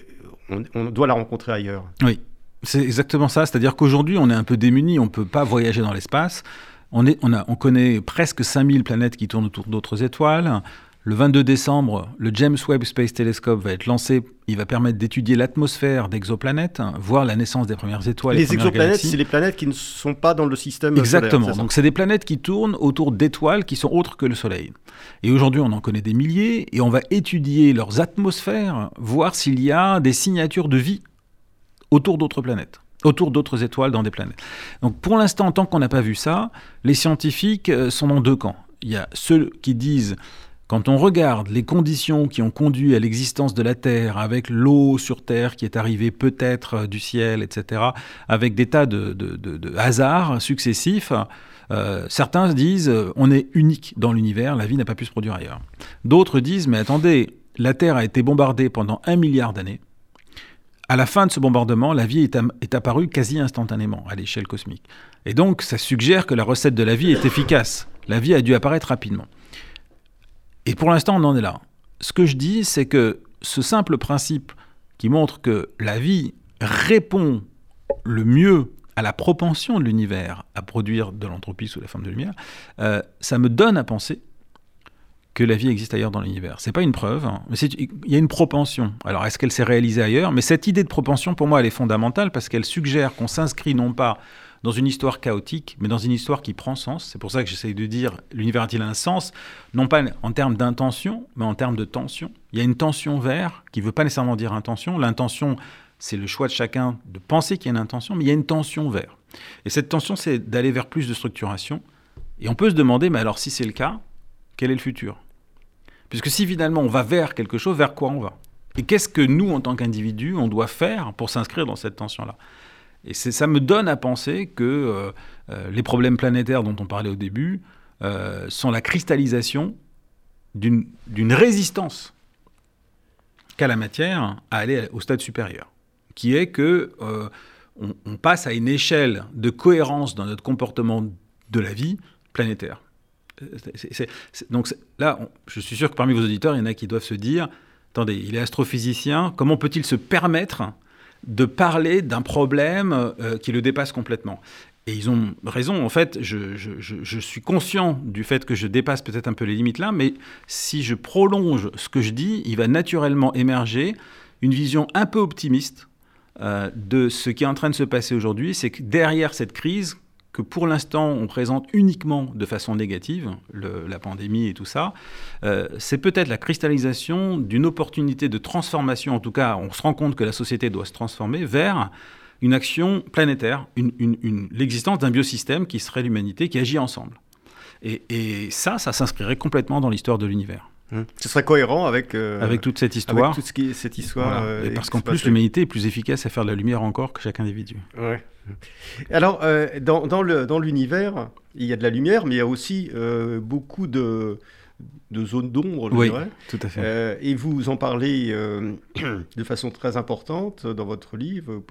on, doit la rencontrer ailleurs. Oui, c'est exactement ça. C'est-à-dire qu'aujourd'hui, on est un peu démuni, on ne peut pas voyager dans l'espace. On, est, on, a, on connaît presque 5000 planètes qui tournent autour d'autres étoiles. Le 22 décembre, le James Webb Space Telescope va être lancé. Il va permettre d'étudier l'atmosphère d'exoplanètes, voir la naissance des premières étoiles. Les, exoplanètes, c'est les planètes qui ne sont pas dans le système Exactement. Exactement. Donc, c'est des planètes qui tournent autour d'étoiles qui sont autres que le Soleil. Et aujourd'hui, on en connaît des milliers et on va étudier leurs atmosphères, voir s'il y a des signatures de vie autour d'autres planètes autour d'autres étoiles dans des planètes. Donc pour l'instant, tant qu'on n'a pas vu ça, les scientifiques euh, sont dans deux camps. Il y a ceux qui disent quand on regarde les conditions qui ont conduit à l'existence de la Terre, avec l'eau sur Terre qui est arrivée peut-être euh, du ciel, etc., avec des tas de, hasards successifs, euh, certains disent euh, on est unique dans l'univers, la vie n'a pas pu se produire ailleurs. D'autres disent mais attendez, la Terre a été bombardée pendant un milliard d'années. À la fin de ce bombardement, la vie est, est apparue quasi instantanément à l'échelle cosmique. Et donc, ça suggère que la recette de la vie est efficace. La vie a dû apparaître rapidement. Et pour l'instant, on en est là. Ce que je dis, c'est que ce simple principe qui montre que la vie répond le mieux à la propension de l'univers à produire de l'entropie sous la forme de lumière, euh, ça me donne à penser que la vie existe ailleurs dans l'univers. C'est pas une preuve, hein, mais il y a une propension. Alors est-ce qu'elle s'est réalisée ailleurs? Mais cette idée de propension, pour moi, elle est fondamentale parce qu'elle suggère qu'on s'inscrit non pas dans une histoire chaotique, mais dans une histoire qui prend sens. C'est pour ça que j'essaye de dire l'univers a-t-il un sens, non pas en termes d'intention, mais en termes de tension. Il y a une tension vers qui ne veut pas nécessairement dire intention. L'intention, c'est le choix de chacun de penser qu'il y a une intention, mais il y a une tension vers. Et cette tension, c'est d'aller vers plus de structuration. Et on peut se demander, mais alors si c'est le cas, quel est le futur? Puisque si finalement on va vers quelque chose, vers quoi on va? Et qu'est-ce que nous, en tant qu'individus, on doit faire pour s'inscrire dans cette tension-là? Et ça me donne à penser que euh, euh, les problèmes planétaires dont on parlait au début euh, sont la cristallisation d'une résistance qu'a la matière à aller au stade supérieur, qui est que on, passe à une échelle de cohérence dans notre comportement de la vie planétaire. donc là, je suis sûr que parmi vos auditeurs, il y en a qui doivent se dire, attendez, il est astrophysicien, comment peut-il se permettre de parler d'un problème euh, qui le dépasse complètement. Et ils ont raison, en fait, je, suis conscient du fait que je dépasse peut-être un peu les limites là, mais si je prolonge ce que je dis, il va naturellement émerger une vision un peu optimiste euh, de ce qui est en train de se passer aujourd'hui, c'est que derrière cette crise que pour l'instant on présente uniquement de façon négative, la pandémie et tout ça, euh, c'est peut-être la cristallisation d'une opportunité de transformation, en tout cas on se rend compte que la société doit se transformer vers une action planétaire, l'existence d'un biosystème qui serait l'humanité, qui agit ensemble. Et, ça, ça s'inscrirait complètement dans l'histoire de l'univers. Hum. Ce serait cohérent avec, euh, avec toute cette histoire. Avec cette histoire. Euh, parce qu'en plus, l'humanité est plus efficace à faire de la lumière encore que chaque individu. Ouais. Alors, euh, dans, dans l'univers, il y a de la lumière, mais il y a aussi beaucoup de, de zones d'ombre, oui, tout à fait. et vous en parlez *clears throat* de façon très importante dans votre livre.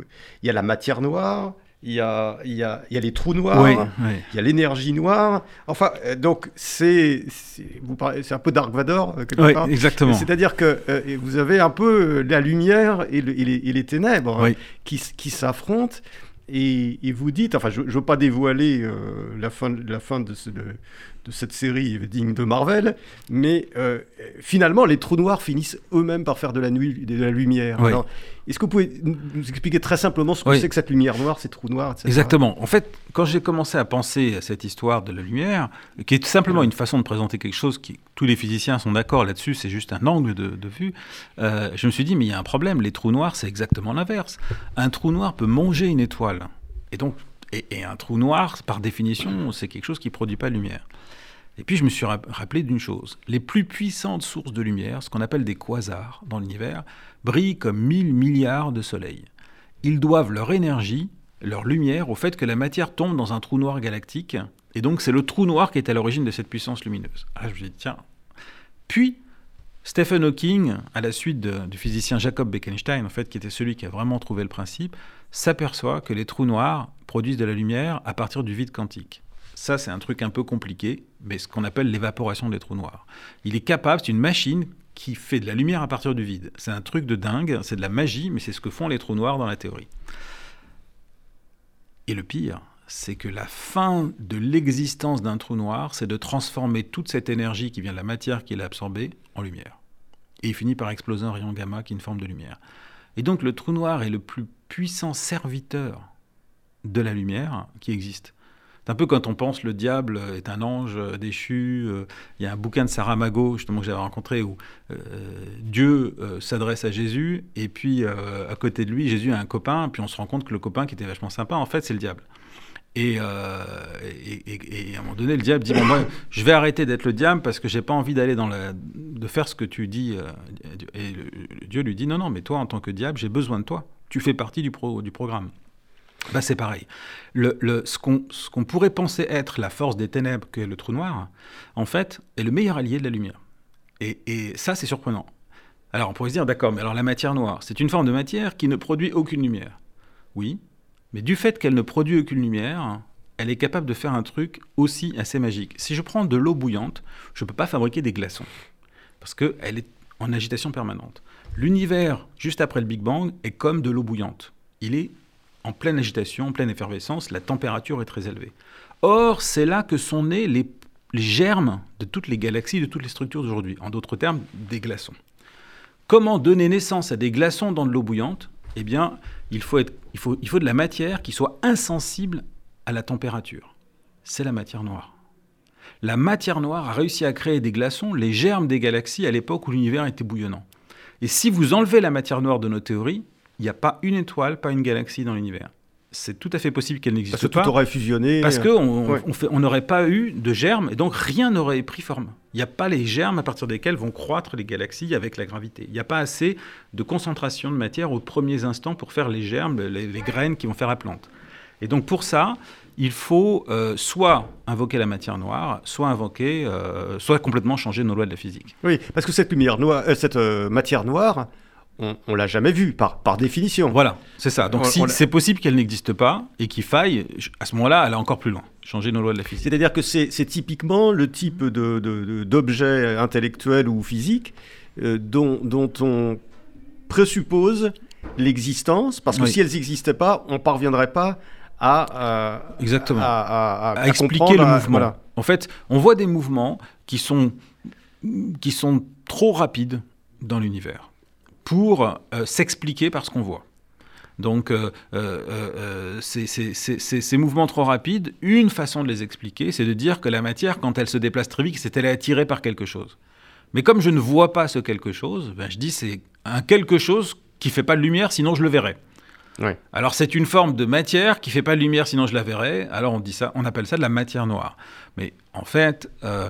Il y a la matière noire, il y a, il y a, il y a les trous noirs, il y a l'énergie noire. Enfin, euh, donc c'est c'est un peu Dark Vador euh, quelque part. Exactement. C'est-à-dire que euh, vous avez un peu la lumière et, les, ténèbres qui, qui s'affrontent. Et, vous dites, enfin, je ne veux pas dévoiler la, fin, la fin de, ce, de cette série digne de Marvel, mais euh, finalement, les trous noirs finissent eux-mêmes par faire de la, nuit, de la lumière. Est-ce que vous pouvez nous expliquer très simplement ce que c'est que cette lumière noire, ces trous noirs, etc. Exactement. En fait, quand j'ai commencé à penser à cette histoire de la lumière, qui est simplement une façon de présenter quelque chose qui, tous les physiciens sont d'accord là-dessus, c'est juste un angle de, vue, euh, je me suis dit, mais il y a un problème, les trous noirs, c'est exactement l'inverse. Un trou noir peut manger une étoile. Et donc, et, et, un trou noir, par définition, c'est quelque chose qui ne produit pas de lumière. Et puis je me suis rappelé d'une chose. Les plus puissantes sources de lumière, ce qu'on appelle des quasars dans l'univers, brillent comme 1000 milliards de soleils. Ils doivent leur énergie, leur lumière, au fait que la matière tombe dans un trou noir galactique. Et donc c'est le trou noir qui est à l'origine de cette puissance lumineuse. Ah, je me dis, tiens. Puis, Stephen Hawking, à la suite du physicien Jacob Bekenstein, en fait, qui était celui qui a vraiment trouvé le principe, s'aperçoit que les trous noirs produisent de la lumière à partir du vide quantique. Ça, c'est un truc un peu compliqué, mais ce qu'on appelle l'évaporation des trous noirs. Il est capable, c'est une machine qui fait de la lumière à partir du vide. C'est un truc de dingue, c'est de la magie, mais c'est ce que font les trous noirs dans la théorie. Et le pire, c'est que la fin de l'existence d'un trou noir, c'est de transformer toute cette énergie qui vient de la matière qu'il a absorbée en lumière. Et il finit par exploser un rayon gamma qui est une forme de lumière. Et donc le trou noir est le plus puissant serviteur de la lumière qui existe. C'est un peu quand on pense le diable est un ange déchu. Euh, il y a un bouquin de Saramago, justement, que j'avais rencontré, où euh, Dieu euh, s'adresse à Jésus, et puis à côté de lui, Jésus a un copain, puis on se rend compte que le copain qui était vachement sympa, en fait, c'est le diable. Et, à un moment donné, le diable dit je vais arrêter d'être le diable parce que j'ai pas envie d'aller dans la, de faire ce que tu dis. et Dieu lui dit non, non, mais toi, en tant que diable, j'ai besoin de toi. Tu fais partie du, pro, du programme. Bah, c'est pareil. Ce qu'on pourrait penser être la force des ténèbres, que le trou noir, en fait, est le meilleur allié de la lumière. Et, et ça, c'est surprenant. Alors, on pourrait se dire, d'accord, mais alors la matière noire, c'est une forme de matière qui ne produit aucune lumière. Oui, mais du fait qu'elle ne produit aucune lumière, elle est capable de faire un truc aussi assez magique. Si je prends de l'eau bouillante, je ne peux pas fabriquer des glaçons, parce qu'elle est en agitation permanente. L'univers, juste après le Big Bang, est comme de l'eau bouillante. Il est en pleine agitation, en pleine effervescence, la température est très élevée. Or, c'est là que sont nés les, germes de toutes les galaxies, de toutes les structures d'aujourd'hui. En d'autres termes, des glaçons. Comment donner naissance à des glaçons dans de l'eau bouillante? Eh bien, il il faut de la matière qui soit insensible à la température. C'est la matière noire. La matière noire a réussi à créer des glaçons, les germes des galaxies à l'époque où l'univers était bouillonnant. Et si vous enlevez la matière noire de nos théories, il n'y a pas une étoile, pas une galaxie dans l'univers. C'est tout à fait possible qu'elle n'existe pas. Parce que tout aurait fusionné. Parce qu'on on n'aurait pas eu de germes, et donc rien n'aurait pris forme. Il n'y a pas les germes à partir desquels vont croître les galaxies avec la gravité. Il n'y a pas assez de concentration de matière aux premiers instants pour faire les germes, les, graines qui vont faire la plante. Et donc pour ça, il faut euh, soit invoquer la matière noire, soit invoquer, euh, soit complètement changer nos lois de la physique. Oui, parce que cette lumière noire, euh, cette matière noire, on, ne l'a jamais vue, par, par définition. Voilà, c'est ça. Donc si c'est possible qu'elle n'existe pas et qu'il faille, à ce moment-là, aller encore plus loin, changer nos lois de la physique. C'est-à-dire que c'est typiquement le type d'objet de, intellectuel ou physique euh, dont, dont on présuppose l'existence, parce que si elles n'existaient pas, on ne parviendrait pas à, Exactement. à, expliquer le mouvement. En fait, on voit des mouvements qui sont, qui sont trop rapides dans l'univers pour euh, s'expliquer par ce qu'on voit. Donc, euh, euh, ces mouvements trop rapides, une façon de les expliquer, c'est de dire que la matière, quand elle se déplace très vite, c'est elle est attirée par quelque chose. Mais comme je ne vois pas ce quelque chose, ben, je dis c'est un quelque chose qui fait pas de lumière, sinon je le verrais. Alors c'est une forme de matière qui fait pas de lumière, sinon je la verrais. Alors on dit ça, on appelle ça de la matière noire. Mais en fait, euh,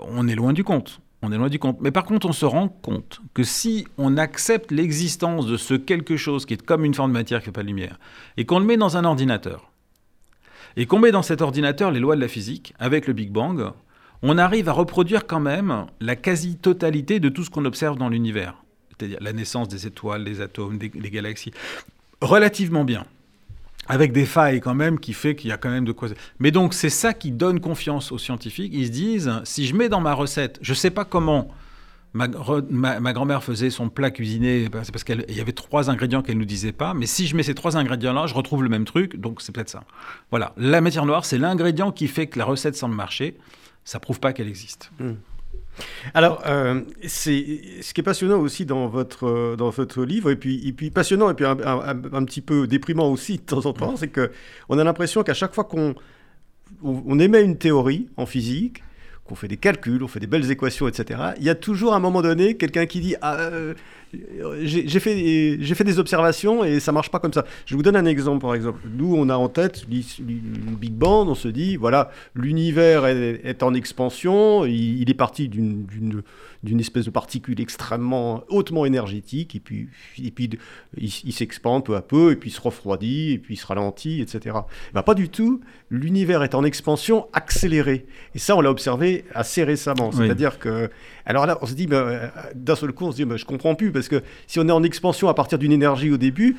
on est loin du compte. On est loin du compte. Mais par contre, on se rend compte que si on accepte l'existence de ce quelque chose qui est comme une forme de matière qui fait pas de lumière, et qu'on le met dans un ordinateur, et qu'on met dans cet ordinateur les lois de la physique avec le Big Bang, on arrive à reproduire quand même la quasi-totalité de tout ce qu'on observe dans l'univers c'est-à-dire la naissance des étoiles, des atomes, des, galaxies, relativement bien. Avec des failles quand même qui fait qu'il y a quand même de quoi. Mais donc c'est ça qui donne confiance aux scientifiques. Ils se disent si je mets dans ma recette, je ne sais pas comment ma, grand-mère faisait son plat cuisiné, ben, c'est parce qu'il y avait trois ingrédients qu'elle ne nous disait pas, mais si je mets ces trois ingrédients-là, je retrouve le même truc, donc c'est peut-être ça. Voilà, la matière noire, c'est l'ingrédient qui fait que la recette semble marcher, ça prouve pas qu'elle existe. Hmm. Alors, euh, c'est ce qui est passionnant aussi dans votre, dans votre livre, et puis, et puis passionnant, et puis un, petit peu déprimant aussi de temps en temps, c'est qu'on a l'impression qu'à chaque fois qu'on on émet une théorie en physique, qu'on fait des calculs, on fait des belles équations, etc., il y a toujours à un moment donné quelqu'un qui dit ah, euh, j'ai fait, des observations et ça marche pas comme ça. Je vous donne un exemple, par exemple. Nous, on a en tête le Big Bang, on se dit, voilà, l'univers est, en expansion, il, est parti d'une d'une espèce de particule extrêmement hautement énergétique, et puis, et puis il, s'expande peu à peu, et puis il se refroidit, et puis il se ralentit, etc. Ben, pas du tout. L'univers est en expansion accélérée. Et ça, on l'a observé assez récemment. C'est-à-dire que alors là, on se dit, ben, d'un seul coup, on se dit, ben, je comprends plus, parce que si on est en expansion à partir d'une énergie au début,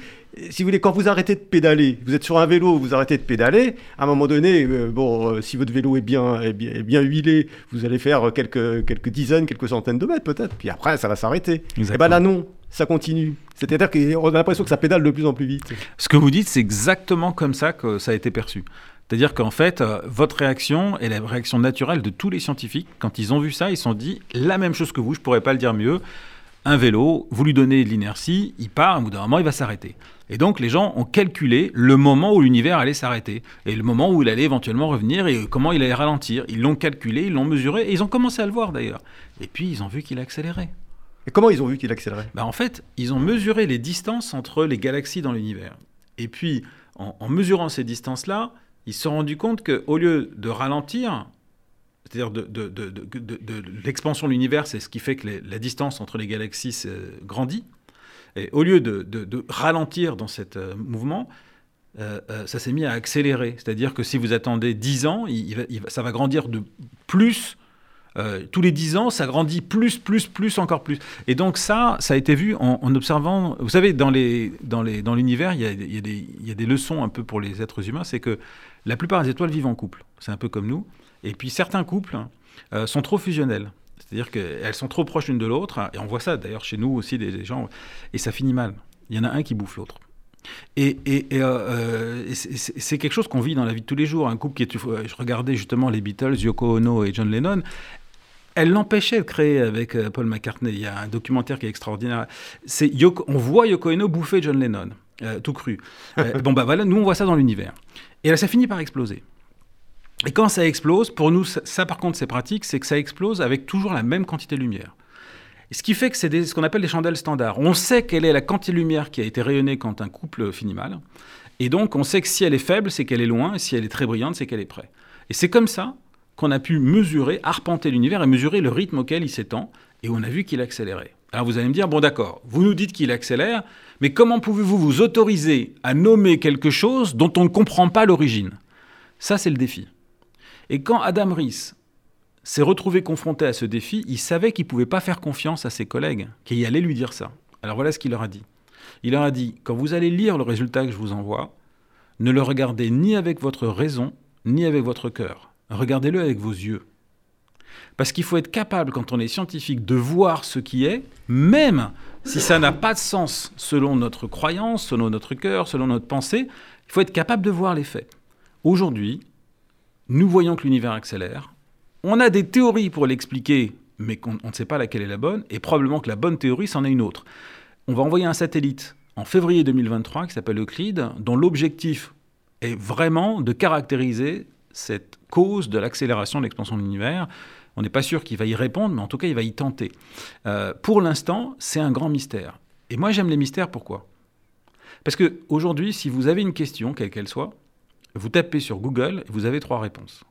si vous voulez, quand vous arrêtez de pédaler, vous êtes sur un vélo, vous arrêtez de pédaler, à un moment donné, euh, bon, euh, si votre vélo est bien, est bien, huilé, vous allez faire quelques, quelques dizaines, quelques centaines de mètres peut-être, puis après, ça va s'arrêter. Et eh bien là, non, ça continue. C'est-à-dire qu'on a l'impression que ça pédale de plus en plus vite. Ce que vous dites, c'est exactement comme ça que ça a été perçu. C'est-à-dire qu'en fait, euh, votre réaction est la réaction naturelle de tous les scientifiques. Quand ils ont vu ça, ils se sont dit la même chose que vous, je ne pourrais pas le dire mieux. Un vélo, vous lui donnez de l'inertie, il part, au bout d'un moment, il va s'arrêter. Et donc, les gens ont calculé le moment où l'univers allait s'arrêter, et le moment où il allait éventuellement revenir, et comment il allait ralentir. Ils l'ont calculé, ils l'ont mesuré, et ils ont commencé à le voir d'ailleurs. Et puis, ils ont vu qu'il accélérait. Et comment ils ont vu qu'il accélérait? Ben, En fait, ils ont mesuré les distances entre les galaxies dans l'univers. Et puis, en mesurant ces distances-là, ils se sont rendus compte qu'au lieu de ralentir, c'est-à-dire de, l'expansion de l'univers, c'est ce qui fait que la distance entre les galaxies grandit, et au lieu de, ralentir dans ce euh, mouvement, euh, euh, ça s'est mis à accélérer. C'est-à-dire que si vous attendez 10 ans, ça va grandir de plus euh, tous les 10 ans, ça grandit plus, plus, plus, encore plus. Et donc ça, ça a été vu en, observant... Vous savez, dans l'univers, dans dans il, y a, des leçons un peu pour les êtres humains, c'est que la plupart des étoiles vivent en couple. C'est un peu comme nous. Et puis certains couples euh, sont trop fusionnels. C'est-à-dire qu'elles sont trop proches l'une de l'autre. Et on voit ça d'ailleurs chez nous aussi, des, gens. Et ça finit mal. Il y en a un qui bouffe l'autre. Et, euh, c'est quelque chose qu'on vit dans la vie de tous les jours. Un couple qui est, je regardais justement les Beatles, Yoko Ono et John Lennon, elle l'empêchait de créer avec euh, Paul McCartney. Il y a un documentaire qui est extraordinaire. On voit Yoko Ono bouffer John Lennon, euh, tout cru. Euh, bon bah voilà, nous on voit ça dans l'univers. Et là, ça finit par exploser. Et quand ça explose, pour nous, ça, par contre c'est pratique, c'est que ça explose avec toujours la même quantité de lumière. ce qui fait que c'est ce qu'on appelle des chandelles standards. On sait quelle est la quantité de lumière qui a été rayonnée quand un couple finit mal. Et donc on sait que si elle est faible, c'est qu'elle est loin, et si elle est très brillante, c'est qu'elle est près. Et c'est comme ça qu'on a pu mesurer, arpenter l'univers et mesurer le rythme auquel il s'étend, et on a vu qu'il accélérait. Alors vous allez me dire, bon d'accord, vous nous dites qu'il accélère, mais comment pouvez-vous vous autoriser à nommer quelque chose dont on ne comprend pas l'origine? Ça, c'est le défi. Et quand Adam Rees s'est retrouvé confronté à ce défi, il savait qu'il ne pouvait pas faire confiance à ses collègues, qui allaient lui dire ça. Alors voilà ce qu'il leur a dit. Il leur a dit, quand vous allez lire le résultat que je vous envoie, ne le regardez ni avec votre raison, ni avec votre cœur regardez-le avec vos yeux. Parce qu'il faut être capable, quand on est scientifique, de voir ce qui est, même si ça n'a pas de sens selon notre croyance, selon notre cœur, selon notre pensée, il faut être capable de voir les faits. Aujourd'hui, nous voyons que l'univers accélère. On a des théories pour l'expliquer, mais on ne sait pas laquelle est la bonne, et probablement que la bonne théorie, c'en est une autre. On va envoyer un satellite en février 2023 qui s'appelle Euclide, dont l'objectif est vraiment de caractériser cette cause de l'accélération de l'expansion de l'univers. On n'est pas sûr qu'il va y répondre, mais en tout cas, il va y tenter. Euh, pour l'instant, c'est un grand mystère. Et moi, j'aime les mystères, pourquoi? Parce qu'aujourd'hui, si vous avez une question, quelle qu'elle soit, vous tapez sur Google vous avez trois réponses.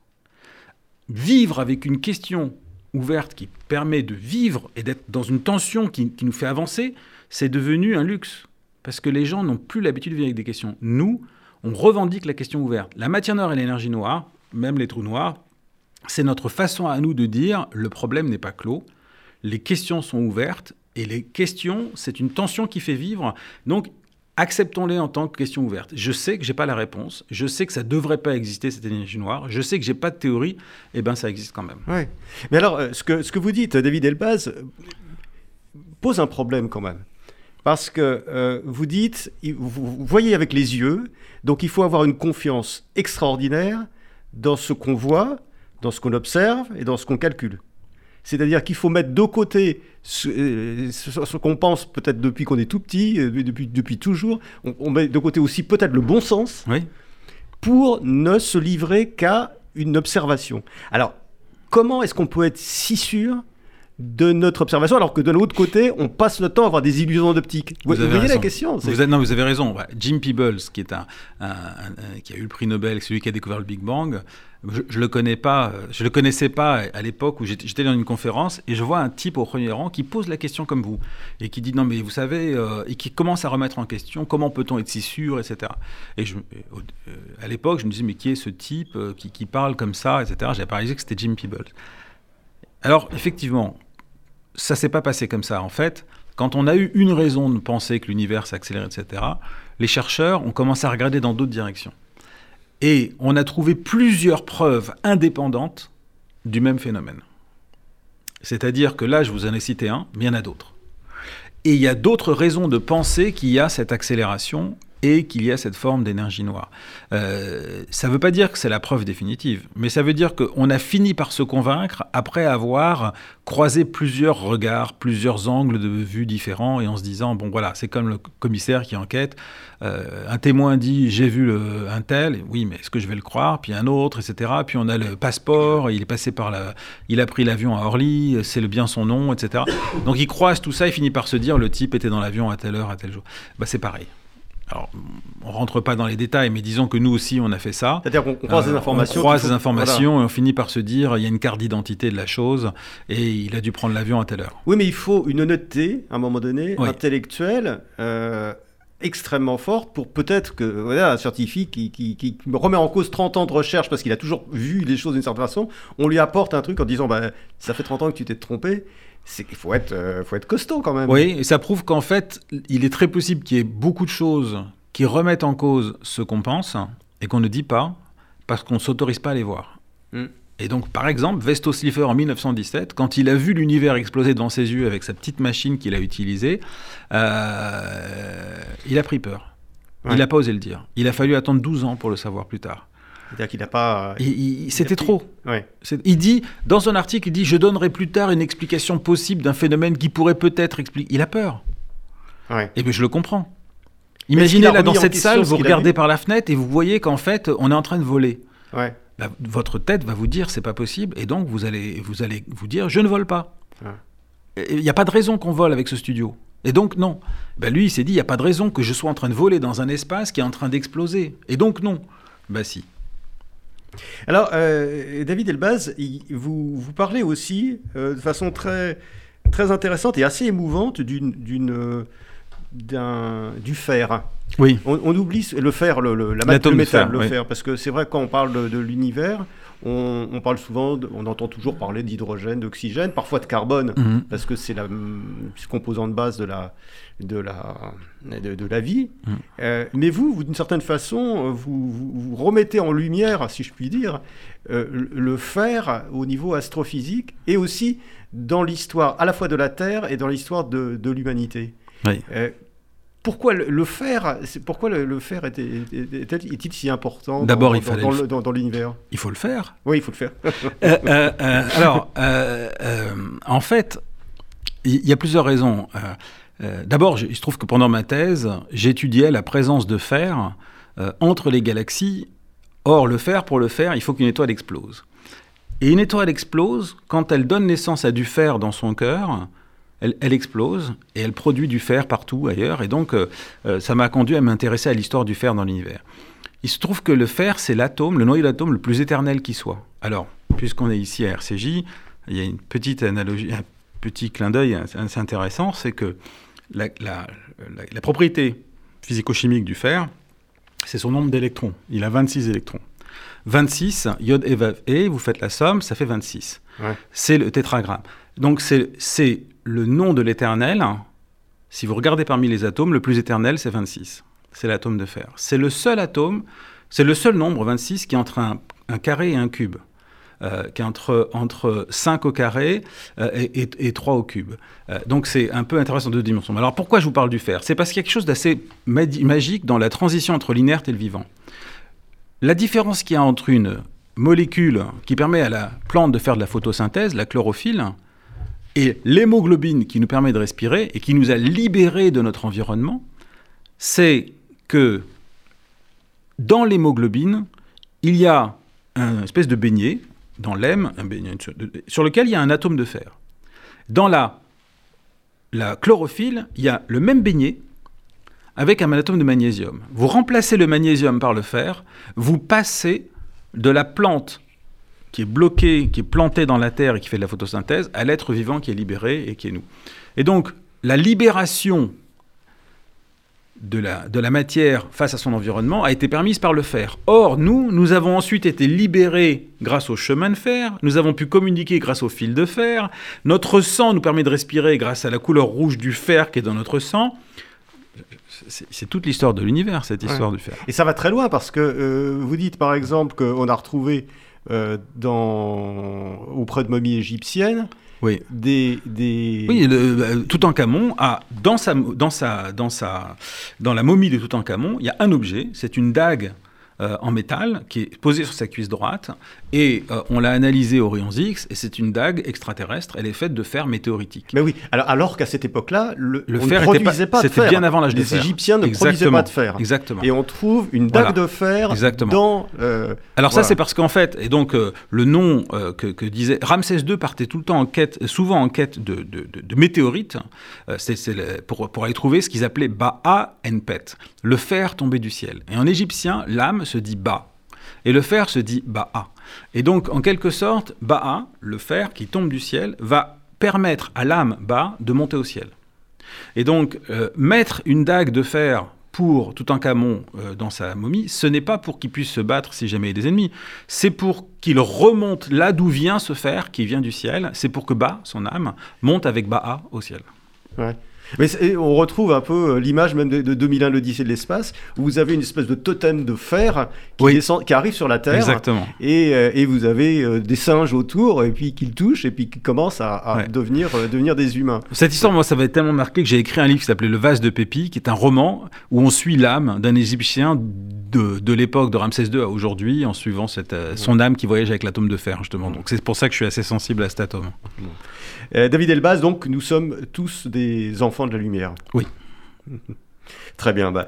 Vivre avec une question ouverte qui permet de vivre et d'être dans une tension qui, qui nous fait avancer, c'est devenu un luxe. Parce que les gens n'ont plus l'habitude de vivre avec des questions. Nous, on revendique la question ouverte. La matière noire et l'énergie noire, même les trous noirs, c'est notre façon à nous de dire le problème n'est pas clos, les questions sont ouvertes et les questions, c'est une tension qui fait vivre. Donc, acceptons-les en tant que questions ouvertes. Je sais que j'ai pas la réponse, je sais que ça devrait pas exister cette énergie noire, je sais que j'ai pas de théorie, et eh ben ça existe quand même. Mais alors, euh, ce que, ce que vous dites, David Elbaz, euh, pose un problème quand même. Parce que euh, vous dites, vous voyez avec les yeux, donc il faut avoir une confiance extraordinaire dans ce qu'on voit, dans ce qu'on observe et dans ce qu'on calcule. C'est-à-dire qu'il faut mettre de côté ce, euh, qu'on pense peut-être depuis qu'on est tout petit, euh, depuis, depuis toujours. On, met de côté aussi peut-être le bon sens pour ne se livrer qu'à une observation. Alors, comment est-ce qu'on peut être si sûr de notre observation, alors que de l'autre côté, on passe le temps à avoir des illusions d'optique. Vous, voyez la question vous Non, vous avez raison. Jim Peebles, qui, est un, qui a eu le prix Nobel, celui qui a découvert le Big Bang, je, ne le connais pas, je le connaissais pas à l'époque où j'étais dans une conférence et je vois un type au premier rang qui pose la question comme vous et qui dit non mais vous savez euh, et qui commence à remettre en question comment peut-on être si sûr, etc. Et je, euh, à l'époque, je me disais mais qui est ce type euh, qui, qui parle comme ça, etc. J'ai pas réalisé que c'était Jim Peebles. Alors, effectivement, ça s'est pas passé comme ça. En fait, quand on a eu une raison de penser que l'univers s'accélère, etc., les chercheurs ont commencé à regarder dans d'autres directions. Et on a trouvé plusieurs preuves indépendantes du même phénomène. C'est-à-dire que là, je vous en ai cité un, mais il y en a d'autres. Et il y a d'autres raisons de penser qu'il y a cette accélération et qu'il y a cette forme d'énergie noire. Euh, ça ne veut pas dire que c'est la preuve définitive, mais ça veut dire qu'on a fini par se convaincre après avoir croisé plusieurs regards, plusieurs angles de vue différents, et en se disant, bon voilà, c'est comme le commissaire qui enquête, euh, un témoin dit, j'ai vu un tel, oui, mais est-ce que je vais le croire? Puis un autre, etc. Puis on a le passeport, il est passé par la... Il a pris l'avion à Orly, c'est bien son nom, etc. Donc il croise tout ça, il finit par se dire, le type était dans l'avion à telle heure, à tel jour. Bah, c'est pareil. Alors, on rentre pas dans les détails, mais disons que nous aussi, on a fait ça. C'est-à-dire qu'on croise des euh, informations. On croise des informations et on finit par se dire, il y a une carte d'identité de la chose et il a dû prendre l'avion à telle heure. Oui, mais il faut une honnêteté, à un moment donné, intellectuelle. Euh, extrêmement forte pour peut-être que voilà, un scientifique qui, qui, qui, remet en cause 30 ans de recherche parce qu'il a toujours vu les choses d'une certaine façon, on lui apporte un truc en disant bah, ça fait 30 ans que tu t'es trompé qu'il faut être, euh, faut être costaud quand même. Oui, et ça prouve qu'en fait, il est très possible qu'il y ait beaucoup de choses qui remettent en cause ce qu'on pense et qu'on ne dit pas parce qu'on ne s'autorise pas à les voir. Hmm. Et donc, par exemple, Vesto Slipher en 1917, quand il a vu l'univers exploser devant ses yeux avec sa petite machine qu'il a utilisée, euh, il a pris peur. Il n'a pas osé le dire. Il a fallu attendre 12 ans pour le savoir plus tard. C'est-à-dire qu'il n'a pas. C'était trop. Il dit, dans un article, il dit Je donnerai plus tard une explication possible d'un phénomène qui pourrait peut-être expliquer. Il a peur. Et eh bien, je le comprends. Imaginez là dans cette salle, vous regardez par la fenêtre et vous voyez qu'en fait, on est en train de voler. Ouais. Bah, votre tête va vous dire c'est pas possible et donc vous allez vous allez vous dire je ne vole pas. Il n'y a pas de raison qu'on vole avec ce studio. Et donc non. Bah, lui il s'est dit il n'y a pas de raison que je sois en train de voler dans un espace qui est en train d'exploser. Et donc non. Bah si. Alors, euh, David Elbaz, vous, vous parlez aussi euh, de façon très, très intéressante et assez émouvante d'une, euh, du fer. Oui. On, oublie le fer, le, la matière, le métal, le fer, parce que c'est vrai quand on parle de l'univers, on, parle souvent, on entend toujours parler d'hydrogène, d'oxygène, parfois de carbone, mhm. parce que c'est la composante base de la, de la, de, la vie. Mhm. Euh, mais vous, vous d'une certaine façon, vous, remettez en lumière, si je puis dire, euh, le fer au niveau astrophysique et aussi dans l'histoire à la fois de la Terre et dans l'histoire de, de l'humanité. Oui. Euh, pourquoi le, fer, pourquoi le, fer est-il si important D'abord, il fallait dans, dans, l'univers? Il faut le faire. Oui, il faut le faire. Euh, euh, euh, alors, en fait, il y, a plusieurs raisons. Euh, d'abord, il se trouve que pendant ma thèse, j'étudiais la présence de fer euh, entre les galaxies. Or, le fer, pour le faire, il faut qu'une étoile explose. Et une étoile explose quand elle donne naissance à du fer dans son cœur. Elle, explose et elle produit du fer partout ailleurs. Et donc, ça m'a conduit à m'intéresser à l'histoire du fer dans l'univers. Il se trouve que le fer, c'est l'atome, le noyau d'atome le plus éternel qui soit. Alors, puisqu'on est ici à RCJ, il y a une petite analogie, petit clin d'œil assez intéressant, c'est que la, propriété physico-chimique du fer, c'est son nombre d'électrons. Il a 26 électrons. 26, iode et E, vous faites la somme, ça fait 26. C'est le tétragramme. Donc c'est le nom de l'éternel. Si vous regardez parmi les atomes, le plus éternel, c'est 26. C'est l'atome de fer. C'est le seul atome, c'est le seul nombre, 26, qui est entre un carré et un cube. Euh, qui est entre, entre 5 au carré euh, et, 3 au cube. Euh, donc c'est un peu intéressant de deux dimensions. Alors pourquoi je vous parle du fer? C'est parce qu'il y a quelque chose d'assez magique dans la transition entre l'inerte et le vivant. La différence qu'il y a entre une molécule qui permet à la plante de faire de la photosynthèse, la chlorophylle, et l'hémoglobine qui nous permet de respirer et qui nous a libérés de notre environnement, c'est que dans l'hémoglobine, il y a une espèce de beignet dans l'hème, sur lequel il y a un atome de fer. Dans la, la chlorophylle, il y a le même beignet avec un atome de magnésium. Vous remplacez le magnésium par le fer, vous passez de la plante qui est bloquée, qui est plantée dans la terre et qui fait de la photosynthèse, à l'être vivant qui est libéré et qui est nous. Et donc, la libération de la, de la matière face à son environnement a été permise par le fer. Or, nous, nous avons ensuite été libérés grâce au chemin de fer, nous avons pu communiquer grâce au fil de fer, notre sang nous permet de respirer grâce à la couleur rouge du fer qui est dans notre sang. C'est toute l'histoire de l'univers, cette histoire du fer. Et ça va très loin parce que euh, vous dites par exemple qu'on a retrouvé euh, dans, auprès de momies égyptiennes oui. des, des... Oui, euh, Toutankhamon a dans sa, dans sa, dans sa, dans la momie de Toutankhamon, il y a un objet, c'est une dague euh, en métal qui est posée sur sa cuisse droite et euh, on l'a analysée au rayons X et c'est une dague extraterrestre. Elle est faite de fer météoritique. Mais oui, alors, alors qu'à cette époque-là, le, fer ne produisait pas, de fer. C'était bien avant l'âge des fer. Égyptiens ne produisaient pas de fer. Exactement. Et on trouve une dague de fer Exactement. dans. Euh, alors ça, c'est parce qu'en fait, et donc le nom que, disait Ramsès II partait tout le temps en quête, souvent en quête de, de, de, météorites. c'est pour, pour aller trouver ce qu'ils appelaient Ba'a Enpet, le fer tombé du ciel. Et en égyptien, l'âme se dit Ba. Et le fer se dit Ba'a. Et donc, en quelque sorte, Ba'a, le fer qui tombe du ciel, va permettre à l'âme Ba de monter au ciel. Et donc, euh, mettre une dague de fer pour tout un camon euh, dans sa momie, ce n'est pas pour qu'il puisse se battre si jamais il y a des ennemis, c'est pour qu'il remonte là d'où vient ce fer qui vient du ciel, c'est pour que Ba, son âme, monte avec Ba'a au ciel. Ouais. Mais on retrouve un peu euh, l'image même de, de 2001, l'Odyssée de l'espace, où vous avez une espèce de totem de fer qui, descend, qui arrive sur la Terre. Exactement. Et, euh, et vous avez euh, des singes autour, et puis qui le touchent, et puis qui commencent à, devenir, devenir des humains. Cette histoire, moi, ça être tellement marqué que j'ai écrit un livre qui s'appelait Le vase de Pépi, qui est un roman où on suit l'âme d'un Égyptien de, de l'époque de Ramsès II à aujourd'hui, en suivant cette, son âme qui voyage avec l'atome de fer, justement. Donc c'est pour ça que je suis assez sensible à cet atome. David Elbaz, donc nous sommes tous des enfants de la lumière. Oui. *laughs* Très bien. Bah,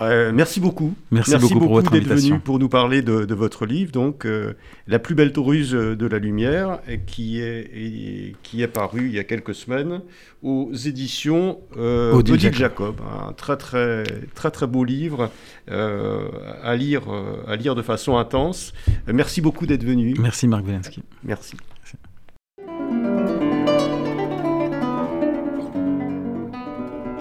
euh, merci beaucoup. Merci, beaucoup, pour votre d'être venu pour nous parler de, votre livre, donc euh, La plus belle tauruse de la lumière, qui est, qui est paru il y a quelques semaines aux éditions euh, Odile Jacob. Un très très très très beau livre euh, à lire à lire de façon intense. Merci beaucoup d'être venu. Merci Marc Velensky. Merci.